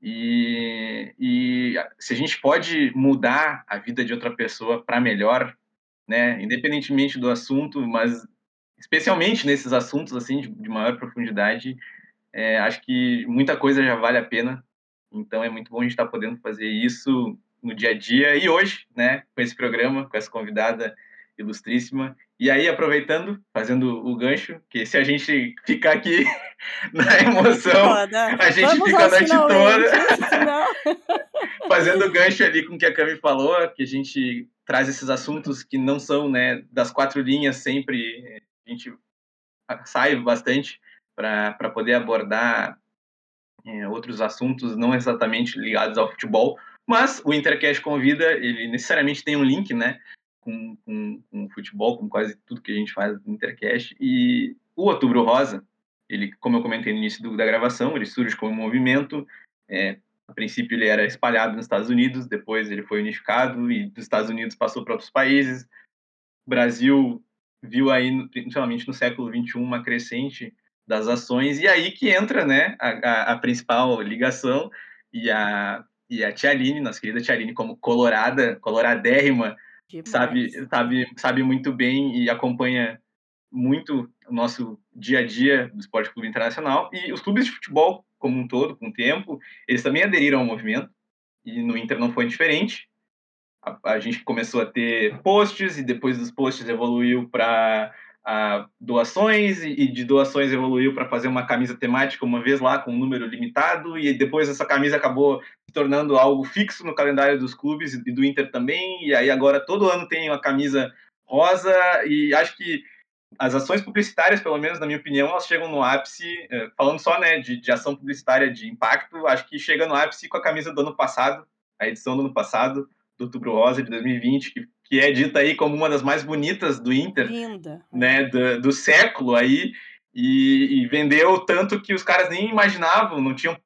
E, e se a gente pode mudar a vida de outra pessoa para melhor, né? Independentemente do assunto, mas especialmente nesses assuntos assim de, de maior profundidade, é, acho que muita coisa já vale a pena. Então é muito bom a gente estar podendo fazer isso no dia a dia e hoje, né, com esse programa, com essa convidada ilustríssima. E aí, aproveitando, fazendo o gancho, que se a gente ficar aqui *laughs* na emoção, a gente Vamos fica a noite toda fazendo gancho ali com o que a Cami falou, que a gente traz esses assuntos que não são né, das quatro linhas sempre, a gente sai bastante para poder abordar é, outros assuntos não exatamente ligados ao futebol, mas o Intercast Convida, ele necessariamente tem um link, né, com, com, com futebol, com quase tudo que a gente faz no Intercast, e o Outubro Rosa, ele, como eu comentei no início do, da gravação, ele surge como um movimento, é, a princípio ele era espalhado nos Estados Unidos, depois ele foi unificado e dos Estados Unidos passou para outros países. O Brasil viu aí, principalmente no século XXI, uma crescente das ações, e aí que entra né, a, a, a principal ligação e a, e a Tia Aline, nossa querida Tia Aline, como colorada, coloradérrima, sabe, sabe, sabe muito bem e acompanha muito o nosso dia a dia do Esporte Clube Internacional e os clubes de futebol como um todo, com o tempo, eles também aderiram ao movimento e no Inter não foi diferente. A, a gente começou a ter posts e depois dos posts evoluiu para doações e, de doações evoluiu para fazer uma camisa temática uma vez lá com um número limitado e depois essa camisa acabou se tornando algo fixo no calendário dos clubes e do Inter também e aí agora todo ano tem uma camisa rosa e acho que as ações publicitárias, pelo menos na minha opinião, elas chegam no ápice, eh, falando só né, de, de ação publicitária de impacto, acho que chega no ápice com a camisa do ano passado, a edição do ano passado, do Outubro Rosa de 2020, que, que é dita aí como uma das mais bonitas do Inter, Linda. né, do, do século aí, e, e, vendeu tanto que os caras nem imaginavam, não tinham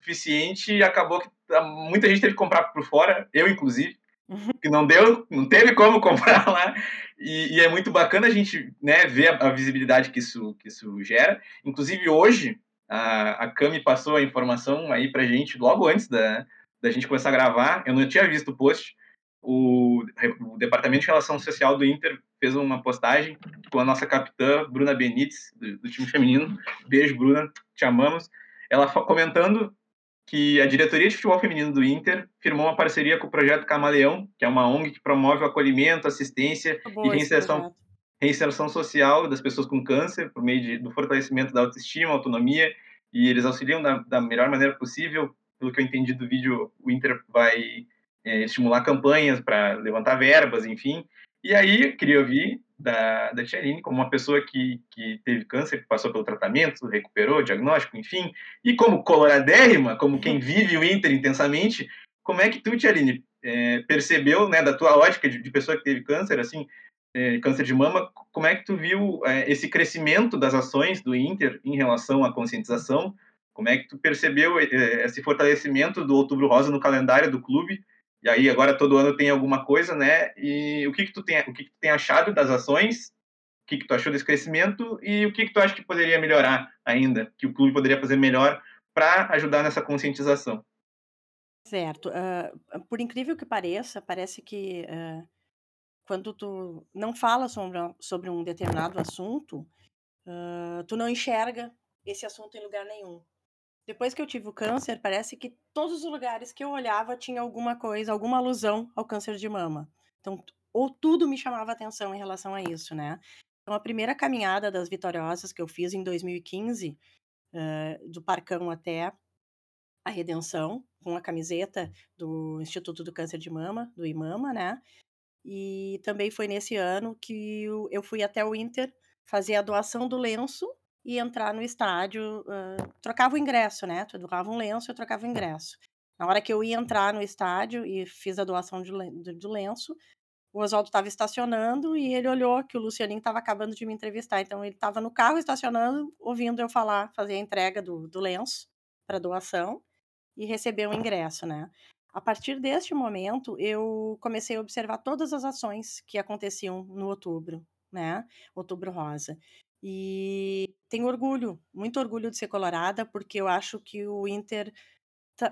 suficiente e acabou que muita gente teve que comprar por fora, eu inclusive, uhum. que não deu, não teve como *laughs* comprar lá, e, e é muito bacana a gente né, ver a, a, visibilidade que isso, que isso gera. Inclusive hoje, a, a Cami passou a informação aí pra gente logo antes da, da gente começar a gravar, eu não tinha visto o post, o, o, Departamento de Relação Social do Inter fez uma postagem com a nossa capitã, Bruna Benites, do, do time feminino. Beijo, Bruna, te amamos. Ela comentando que a diretoria de futebol feminino do Inter firmou uma parceria com o projeto Camaleão, que é uma ONG que promove o acolhimento, assistência e reinserção, reinserção social das pessoas com câncer por meio de, do fortalecimento da autoestima, autonomia, e eles auxiliam da, da melhor maneira possível pelo que eu entendi do vídeo, o Inter vai é, estimular campanhas para levantar verbas, enfim. E aí, queria ouvir da, da Tialine, como uma pessoa que, que teve câncer, que passou pelo tratamento, recuperou, diagnóstico, enfim, e como coloradérrima, como quem vive o Inter intensamente, como é que tu, Tialine, é, percebeu, né, da tua ótica de, de pessoa que teve câncer, assim, é, câncer de mama, como é que tu viu é, esse crescimento das ações do Inter em relação à conscientização como é que tu percebeu eh, esse fortalecimento do Outubro Rosa no calendário do clube? E aí agora todo ano tem alguma coisa, né? E o que que tu tem, o que que tu tem achado das ações? O que que tu achou desse crescimento e o que que tu acha que poderia melhorar ainda, que o clube poderia fazer melhor para ajudar nessa conscientização? Certo. Uh, por incrível que pareça, parece que uh, quando tu não fala sobre, sobre um determinado assunto, uh, tu não enxerga esse assunto em lugar nenhum. Depois que eu tive o câncer, parece que todos os lugares que eu olhava tinha alguma coisa, alguma alusão ao câncer de mama. Então, ou tudo me chamava atenção em relação a isso, né? Então, a primeira caminhada das Vitoriosas que eu fiz em 2015, uh, do Parcão até a Redenção, com a camiseta do Instituto do Câncer de Mama, do IMAMA, né? E também foi nesse ano que eu fui até o Inter fazer a doação do lenço e entrar no estádio, uh, trocava o ingresso, né? Tu doava um lenço, eu trocava o ingresso. Na hora que eu ia entrar no estádio e fiz a doação de, do lenço, o Oswaldo estava estacionando e ele olhou que o Lucianinho estava acabando de me entrevistar. Então ele estava no carro estacionando, ouvindo eu falar, fazer a entrega do, do lenço para doação e receber o ingresso, né? A partir deste momento, eu comecei a observar todas as ações que aconteciam no outubro, né? Outubro Rosa. E tenho orgulho, muito orgulho de ser colorada, porque eu acho que o Inter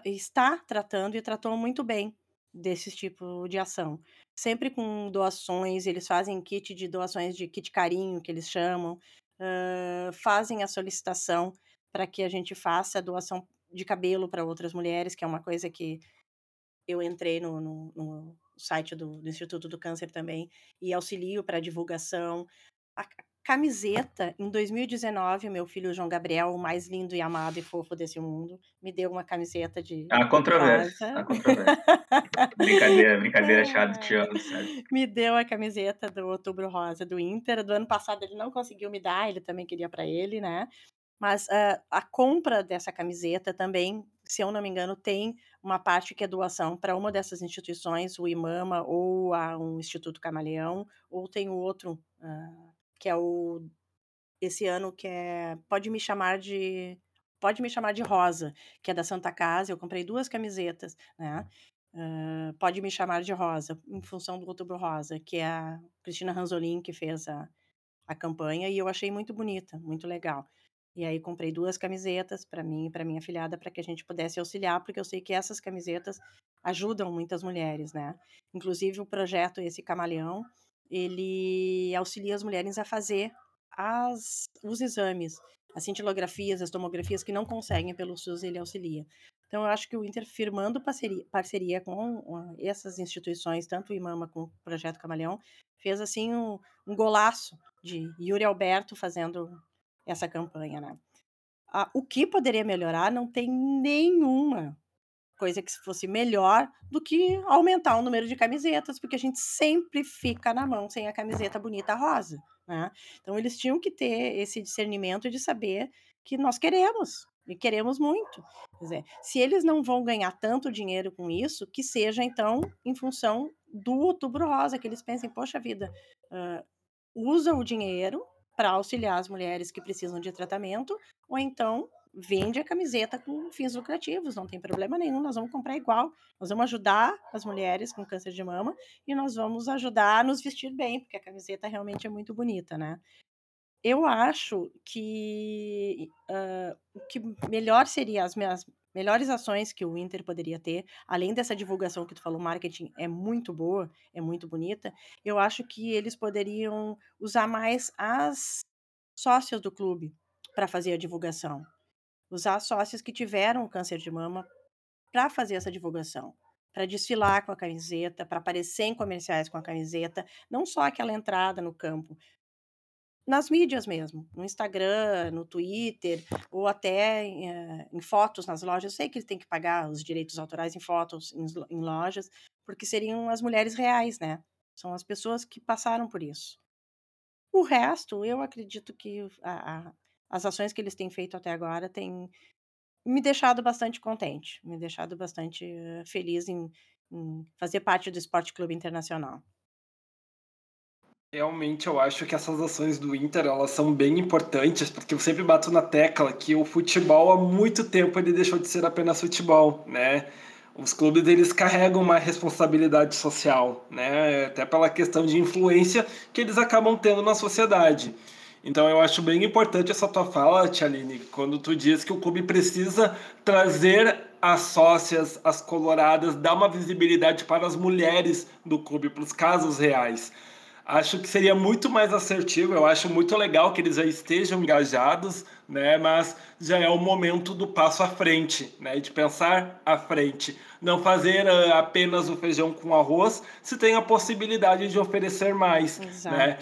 está tratando e tratou muito bem desse tipo de ação. Sempre com doações, eles fazem kit de doações de kit carinho, que eles chamam, uh, fazem a solicitação para que a gente faça a doação de cabelo para outras mulheres, que é uma coisa que eu entrei no, no, no site do, do, Instituto do Câncer também e auxilio para divulgação. A, camiseta. Em 2019, meu filho João Gabriel, o mais lindo e amado e fofo desse mundo, me deu uma camiseta de. A controvérsia. A controvérsia. brincadeira, brincadeira chata, te amo, *laughs* sabe? Me deu a camiseta do Outubro Rosa do Inter. Do ano passado ele não conseguiu me dar, ele também queria para ele, né? Mas uh, a compra dessa camiseta também, se eu não me engano, tem uma parte que é doação para uma dessas instituições, o IMAMA ou a um Instituto Camaleão, ou tem o outro. Uh, que é o esse ano que é pode me chamar de pode me chamar de Rosa, que é da Santa Casa. Eu comprei duas camisetas, né? Uh, pode me chamar de Rosa, em função do Outubro Rosa, que é a Cristina Ranzolin que fez a, a campanha e eu achei muito bonita, muito legal. E aí comprei duas camisetas para mim e para minha filhada para que a gente pudesse auxiliar, porque eu sei que essas camisetas ajudam muitas mulheres, né? Inclusive o projeto esse Camaleão, ele auxilia as mulheres a fazer as, os exames, as cintilografias, as tomografias que não conseguem pelo SUS, ele auxilia. Então, eu acho que o Inter, firmando parceria, parceria com essas instituições, tanto o IMAMA como o Projeto Camaleão, fez assim um, um golaço de Yuri Alberto fazendo essa campanha, né? Ah, o que poderia melhorar não tem nenhuma coisa que fosse melhor do que aumentar o número de camisetas, porque a gente sempre fica na mão sem a camiseta bonita rosa, né? Então eles tinham que ter esse discernimento de saber que nós queremos e queremos muito. Quer dizer, se eles não vão ganhar tanto dinheiro com isso, que seja então em função do Outubro Rosa, que eles pensem, poxa vida, uh, usa o dinheiro para auxiliar as mulheres que precisam de tratamento, ou então vende a camiseta com fins lucrativos, não tem problema nenhum, nós vamos comprar igual. Nós vamos ajudar as mulheres com câncer de mama e nós vamos ajudar a nos vestir bem, porque a camiseta realmente é muito bonita, né? Eu acho que uh, o que melhor seria as minhas melhores ações que o Inter poderia ter, além dessa divulgação que tu falou, marketing é muito boa, é muito bonita, eu acho que eles poderiam usar mais as sócias do clube para fazer a divulgação. Usar sócias que tiveram câncer de mama para fazer essa divulgação para desfilar com a camiseta, para aparecer em comerciais com a camiseta, não só aquela entrada no campo, nas mídias mesmo, no Instagram, no Twitter, ou até em, uh, em, fotos nas lojas. Eu sei que ele tem que pagar os direitos autorais em fotos em, em, lojas, porque seriam as mulheres reais, né? São as pessoas que passaram por isso. O resto, eu acredito que a, a, as ações que eles têm feito até agora têm me deixado bastante contente, me deixado bastante uh, feliz em, em fazer parte do Esporte Clube Internacional. Realmente eu acho que essas ações do Inter elas são bem importantes, porque eu sempre bato na tecla que o futebol há muito tempo ele deixou de ser apenas futebol, né? Os clubes eles carregam uma responsabilidade social, né? Até pela questão de influência que eles acabam tendo na sociedade. Então eu acho bem importante essa tua fala, Tialine, quando tu diz que o clube precisa trazer as sócias, as coloradas, dar uma visibilidade para as mulheres do clube, para os casos reais acho que seria muito mais assertivo. Eu acho muito legal que eles já estejam engajados, né? Mas já é o momento do passo à frente, né? De pensar à frente, não fazer uh, apenas o feijão com arroz, se tem a possibilidade de oferecer mais, Exato. né?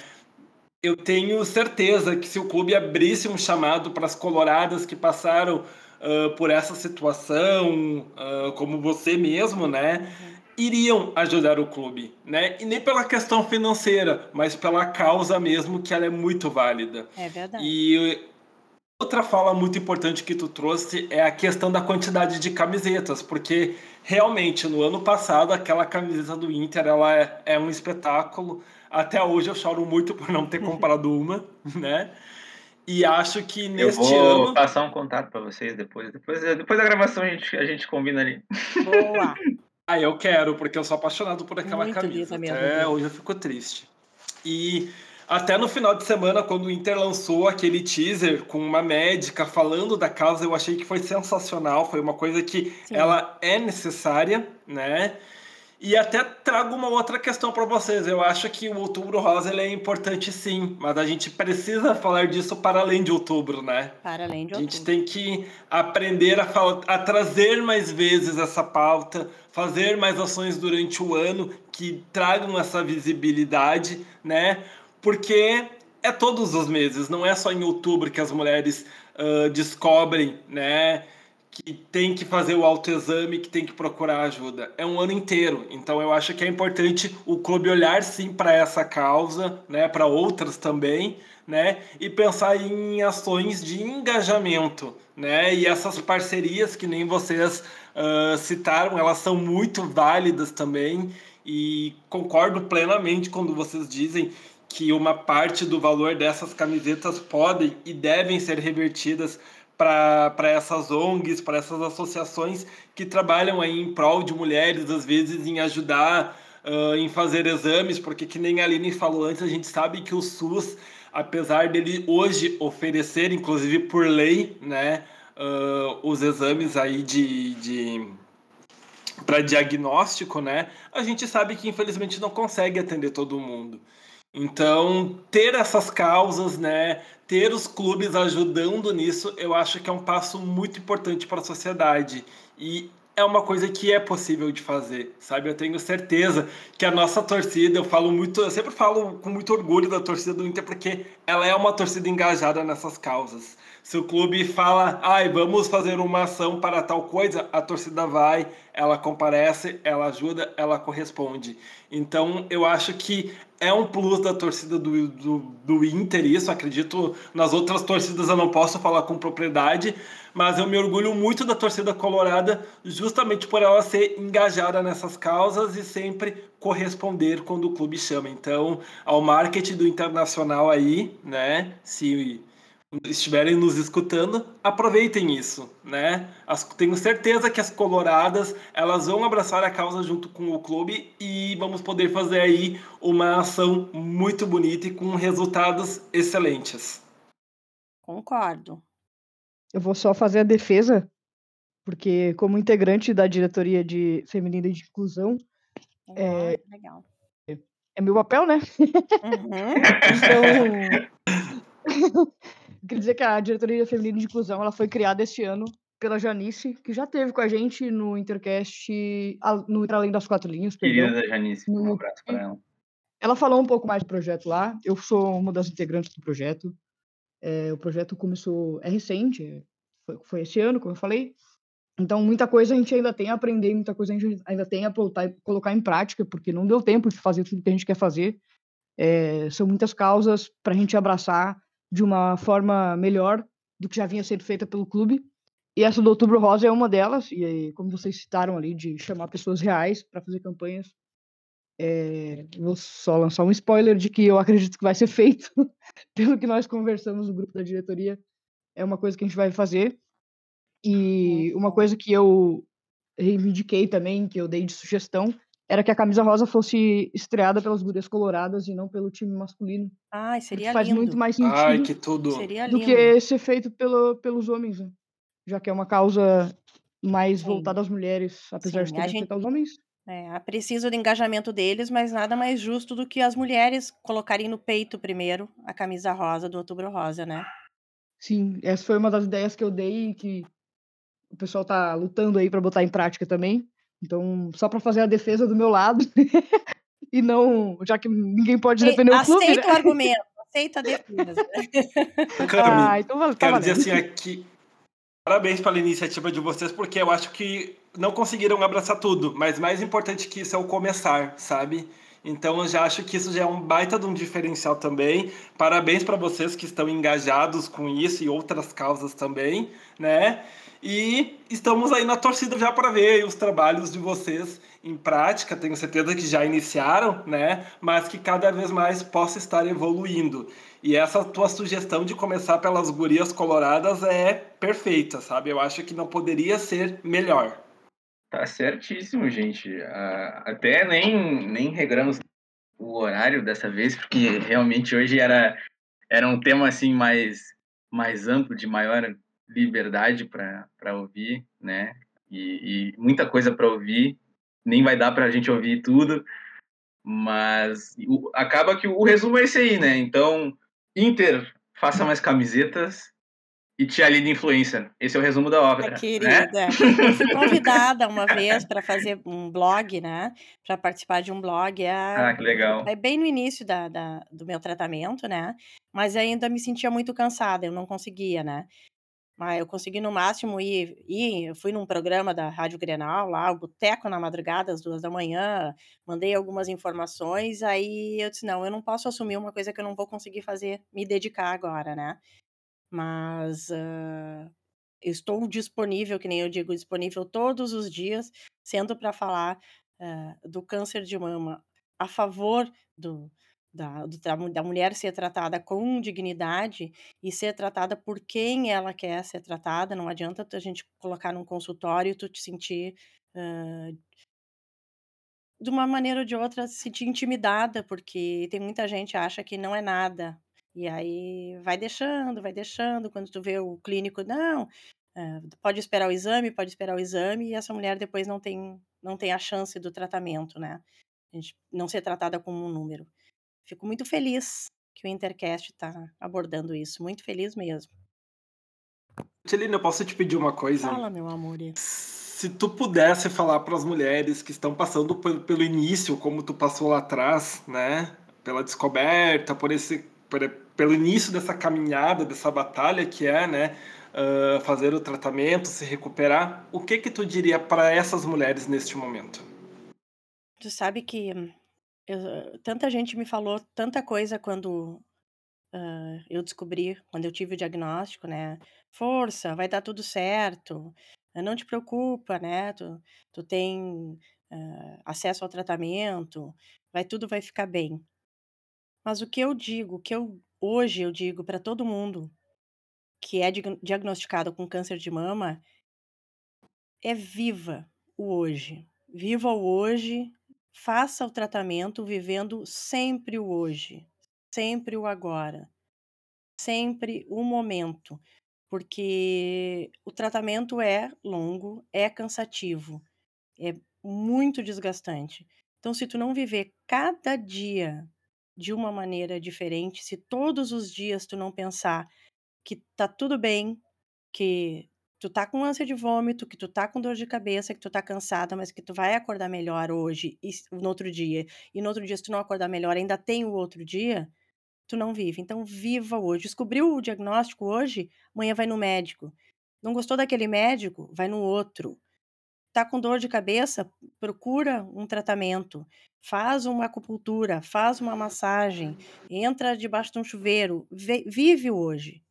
Eu tenho certeza que se o clube abrisse um chamado para as coloradas que passaram uh, por essa situação, uh, como você mesmo, né? Uhum iriam ajudar o clube, né? E nem pela questão financeira, mas pela causa mesmo que ela é muito válida. É verdade. E outra fala muito importante que tu trouxe é a questão da quantidade de camisetas, porque realmente no ano passado aquela camiseta do Inter ela é, é um espetáculo. Até hoje eu choro muito por não ter comprado uma, *laughs* né? E acho que neste ano. Eu vou ano... passar um contato para vocês depois. Depois, depois da gravação a gente, a gente combina ali. Boa! *laughs* Ah, eu quero, porque eu sou apaixonado por aquela Muito camisa. Até hoje eu fico triste. E até no final de semana, quando o Inter lançou aquele teaser com uma médica falando da causa, eu achei que foi sensacional. Foi uma coisa que Sim. ela é necessária, né? E até trago uma outra questão para vocês. Eu acho que o Outubro Rosa é importante sim, mas a gente precisa falar disso para além de outubro, né? Para além de outubro. A gente tem que aprender a, a trazer mais vezes essa pauta, fazer mais ações durante o ano que tragam essa visibilidade, né? Porque é todos os meses, não é só em outubro que as mulheres uh, descobrem, né? Que tem que fazer o autoexame, que tem que procurar ajuda. É um ano inteiro. Então eu acho que é importante o clube olhar sim para essa causa, né, para outras também, né, e pensar em ações de engajamento, né? E essas parcerias que nem vocês uh, citaram, elas são muito válidas também e concordo plenamente quando vocês dizem que uma parte do valor dessas camisetas podem e devem ser revertidas para essas ONGs, para essas associações que trabalham aí em prol de mulheres, às vezes em ajudar uh, em fazer exames, porque que nem a Aline falou antes, a gente sabe que o SUS, apesar dele hoje oferecer, inclusive por lei, né, uh, os exames aí de, de para diagnóstico, né, a gente sabe que infelizmente não consegue atender todo mundo. Então, ter essas causas, né, ter os clubes ajudando nisso, eu acho que é um passo muito importante para a sociedade. E é uma coisa que é possível de fazer, sabe? Eu tenho certeza que a nossa torcida, eu falo muito, eu sempre falo com muito orgulho da torcida do Inter porque ela é uma torcida engajada nessas causas. Se o clube fala, ai, vamos fazer uma ação para tal coisa, a torcida vai, ela comparece, ela ajuda, ela corresponde. Então, eu acho que é um plus da torcida do, do, do Inter, isso. Acredito nas outras torcidas, eu não posso falar com propriedade, mas eu me orgulho muito da torcida colorada, justamente por ela ser engajada nessas causas e sempre corresponder quando o clube chama. Então, ao marketing do Internacional aí, né, se estiverem nos escutando, aproveitem isso, né? As, tenho certeza que as coloradas elas vão abraçar a causa junto com o clube e vamos poder fazer aí uma ação muito bonita e com resultados excelentes. Concordo. Eu vou só fazer a defesa, porque como integrante da diretoria de feminina de inclusão, é, legal. É meu papel, né? Uhum. *laughs* então, *laughs* queria dizer que a diretoria feminina de inclusão ela foi criada este ano pela Janice, que já teve com a gente no Intercast, no Além das Quatro Linhas. Querida da Janice, um abraço para ela. Ela falou um pouco mais do projeto lá. Eu sou uma das integrantes do projeto. É, o projeto começou, é recente, foi, foi esse ano, como eu falei. Então, muita coisa a gente ainda tem a aprender, muita coisa a gente ainda tem a colocar em prática, porque não deu tempo de fazer tudo que a gente quer fazer. É, são muitas causas para a gente abraçar de uma forma melhor do que já vinha sendo feita pelo clube. E essa do Outubro Rosa é uma delas, e como vocês citaram ali, de chamar pessoas reais para fazer campanhas. É, vou só lançar um spoiler de que eu acredito que vai ser feito, *laughs* pelo que nós conversamos no grupo da diretoria. É uma coisa que a gente vai fazer. E uma coisa que eu reivindiquei também, que eu dei de sugestão, era que a camisa rosa fosse estreada pelas gurias coloradas e não pelo time masculino. Ai, seria faz lindo. muito mais sentido Ai, que tudo. Seria do que ser feito pelo, pelos homens, né? já que é uma causa mais Sim. voltada às mulheres, apesar Sim, de ter gente- feito aos homens. É, preciso do engajamento deles, mas nada mais justo do que as mulheres colocarem no peito primeiro a camisa rosa do Outubro Rosa, né? Sim, essa foi uma das ideias que eu dei e que o pessoal tá lutando aí para botar em prática também. Então, só para fazer a defesa do meu lado *laughs* e não, já que ninguém pode defender o clube, Aceita né? o argumento, aceita a defesa. Cami, Ah, então tá quero dizer valendo. assim aqui, parabéns pela iniciativa de vocês, porque eu acho que não conseguiram abraçar tudo, mas mais importante que isso é o começar, sabe? Então eu já acho que isso já é um baita de um diferencial também. Parabéns para vocês que estão engajados com isso e outras causas também, né? E estamos aí na torcida já para ver os trabalhos de vocês em prática. Tenho certeza que já iniciaram, né? Mas que cada vez mais possa estar evoluindo. E essa tua sugestão de começar pelas gurias coloradas é perfeita, sabe? Eu acho que não poderia ser melhor. Tá certíssimo, gente. Ah, até nem, nem regramos o horário dessa vez, porque realmente hoje era, era um tema assim mais, mais amplo, de maior liberdade para ouvir, né? E, e muita coisa para ouvir. Nem vai dar para a gente ouvir tudo, mas o- acaba que o resumo é esse aí, né? Então, Inter, faça mais camisetas e Tia Aline Influencer. Esse é o resumo da obra. Né? querida, eu fui convidada uma vez para fazer um blog, né? Para participar de um blog. É, Ah, que legal. é bem no início da, da- do meu tratamento, né? Mas ainda me sentia muito cansada, eu não conseguia, né? Mas eu consegui no máximo ir, ir. Eu fui num programa da Rádio Grenal, lá, o Boteco na Madrugada, às duas da manhã, mandei algumas informações, aí eu disse, não, eu não posso assumir uma coisa que eu não vou conseguir fazer, me dedicar agora, né? Mas eu estou disponível, que nem eu digo, disponível todos os dias, sendo para falar ah, do câncer de mama a favor do, da, do da mulher ser tratada com dignidade e ser tratada por quem ela quer ser tratada. Não adianta a gente colocar num consultório e tu te sentir ah, de uma maneira ou de outra, se sentir intimidada, porque tem muita gente que acha que não é nada. E aí vai deixando, vai deixando, quando tu vê o clínico, não, eh, pode esperar o exame, pode esperar o exame, e essa mulher depois não tem, não tem a chance do tratamento, né? A gente não ser tratada como um número. Fico muito feliz que o Intercast está abordando isso, muito feliz mesmo. Tilina, eu posso te pedir uma coisa? Fala, meu amor. Se tu pudesse falar para as mulheres que estão passando pelo, início, como tu passou lá atrás, né? Pela descoberta, por esse, pelo início dessa caminhada, dessa batalha que é, né? Uh, fazer o tratamento, se recuperar, o que que tu diria para essas mulheres neste momento? Tu sabe que eu, tanta gente me falou tanta coisa quando uh, eu descobri, quando eu tive o diagnóstico, né? Força, vai dar tudo certo, não te preocupa, né? Tu, tu tem uh, acesso ao tratamento, vai tudo vai ficar bem. Mas o que eu digo, o que eu hoje eu digo para todo mundo que é diagnosticado com câncer de mama é viva o hoje. Viva o hoje, faça o tratamento vivendo sempre o hoje, sempre o agora, sempre o momento, porque o tratamento é longo, é cansativo, é muito desgastante. Então, se tu não viver cada dia de uma maneira diferente, se todos os dias tu não pensar que tá tudo bem, que tu tá com ânsia de vômito, que tu tá com dor de cabeça, que tu tá cansada, mas que tu vai acordar melhor hoje e no outro dia, e no outro dia se tu não acordar melhor, ainda tem o outro dia, tu não vive. Então viva hoje. Descobriu o diagnóstico hoje, amanhã vai no médico. Não gostou daquele médico, vai no outro. Tá com dor de cabeça, procura um tratamento, faz uma acupuntura, faz uma massagem, entra debaixo de um chuveiro, vive hoje.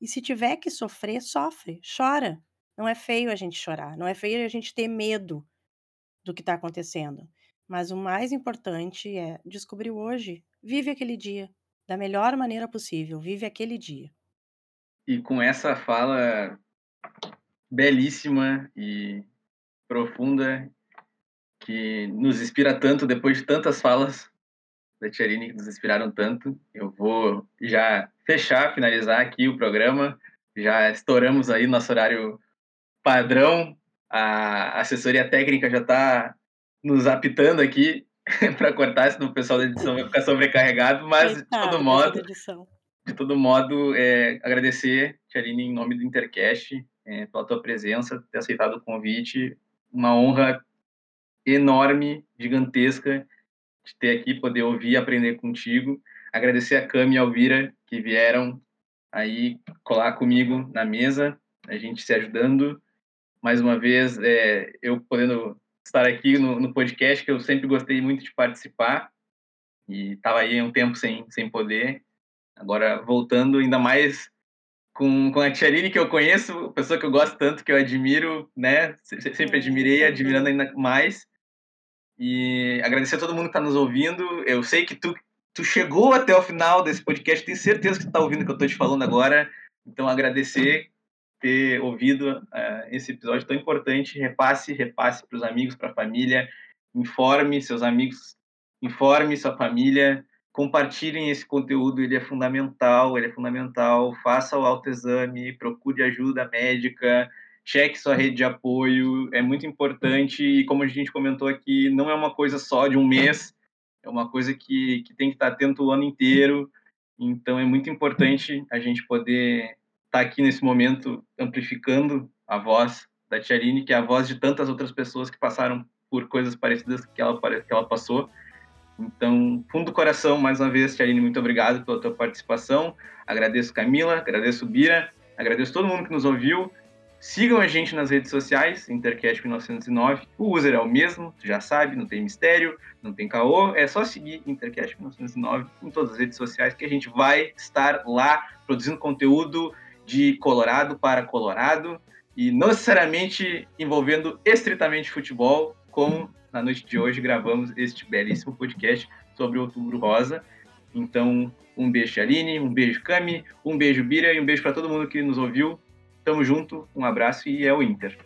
E se tiver que sofrer, sofre, chora. Não é feio a gente chorar, não é feio a gente ter medo do que está acontecendo. Mas o mais importante é descobrir hoje, vive aquele dia da melhor maneira possível, vive aquele dia. E com essa fala belíssima e profunda que nos inspira tanto depois de tantas falas da Tiarini que nos inspiraram tanto. Eu vou já fechar, finalizar aqui o programa. Já estouramos aí nosso horário padrão. A assessoria técnica já está nos apitando aqui *laughs* para cortar, senão o pessoal da edição vai ficar sobrecarregado. Mas, de todo modo, de todo modo é, agradecer, Tiarini, em nome do Intercast, é, pela tua presença, ter aceitado o convite. Uma honra enorme, gigantesca de ter aqui, poder ouvir e aprender contigo. Agradecer a Cami e a Alvira que vieram aí colar comigo na mesa, a gente se ajudando. Mais uma vez, é, eu podendo estar aqui no, no, podcast, que eu sempre gostei muito de participar, e estava aí um tempo sem, sem poder. Agora, voltando ainda mais com, com a Tialine, que eu conheço, pessoa que eu gosto tanto, que eu admiro, né? Sempre admirei, admirando ainda mais. E agradecer a todo mundo que está nos ouvindo. Eu sei que tu, tu chegou até o final desse podcast, tenho certeza que tu está ouvindo o que eu estou te falando agora. Então, agradecer ter ouvido uh, esse episódio tão importante. Repasse, repasse para os amigos, para a família. Informe seus amigos, informe sua família. Compartilhem esse conteúdo, ele é fundamental, ele é fundamental. Faça o autoexame, procure ajuda médica, cheque sua rede de apoio, é muito importante e como a gente comentou aqui, não é uma coisa só de um mês, é uma coisa que, que tem que estar atento o ano inteiro, então é muito importante a gente poder estar aqui nesse momento amplificando a voz da Tiarine, que é a voz de tantas outras pessoas que passaram por coisas parecidas que ela, que ela passou. Então, fundo do coração, mais uma vez, Tiarine, muito obrigado pela tua participação. Agradeço Camila, agradeço Bira, agradeço todo mundo que nos ouviu. Sigam a gente nas redes sociais, Intercast 1909. O user é o mesmo, tu já sabe, não tem mistério, não tem caô. É só seguir Intercast 1909 em todas as redes sociais que a gente vai estar lá produzindo conteúdo de Colorado para Colorado e não necessariamente envolvendo estritamente futebol, como na noite de hoje gravamos este belíssimo podcast sobre Outubro Rosa. Então, um beijo, Aline, um beijo, Cami, um beijo, Bira, e um beijo para todo mundo que nos ouviu. Tamo junto, um abraço e é o Inter.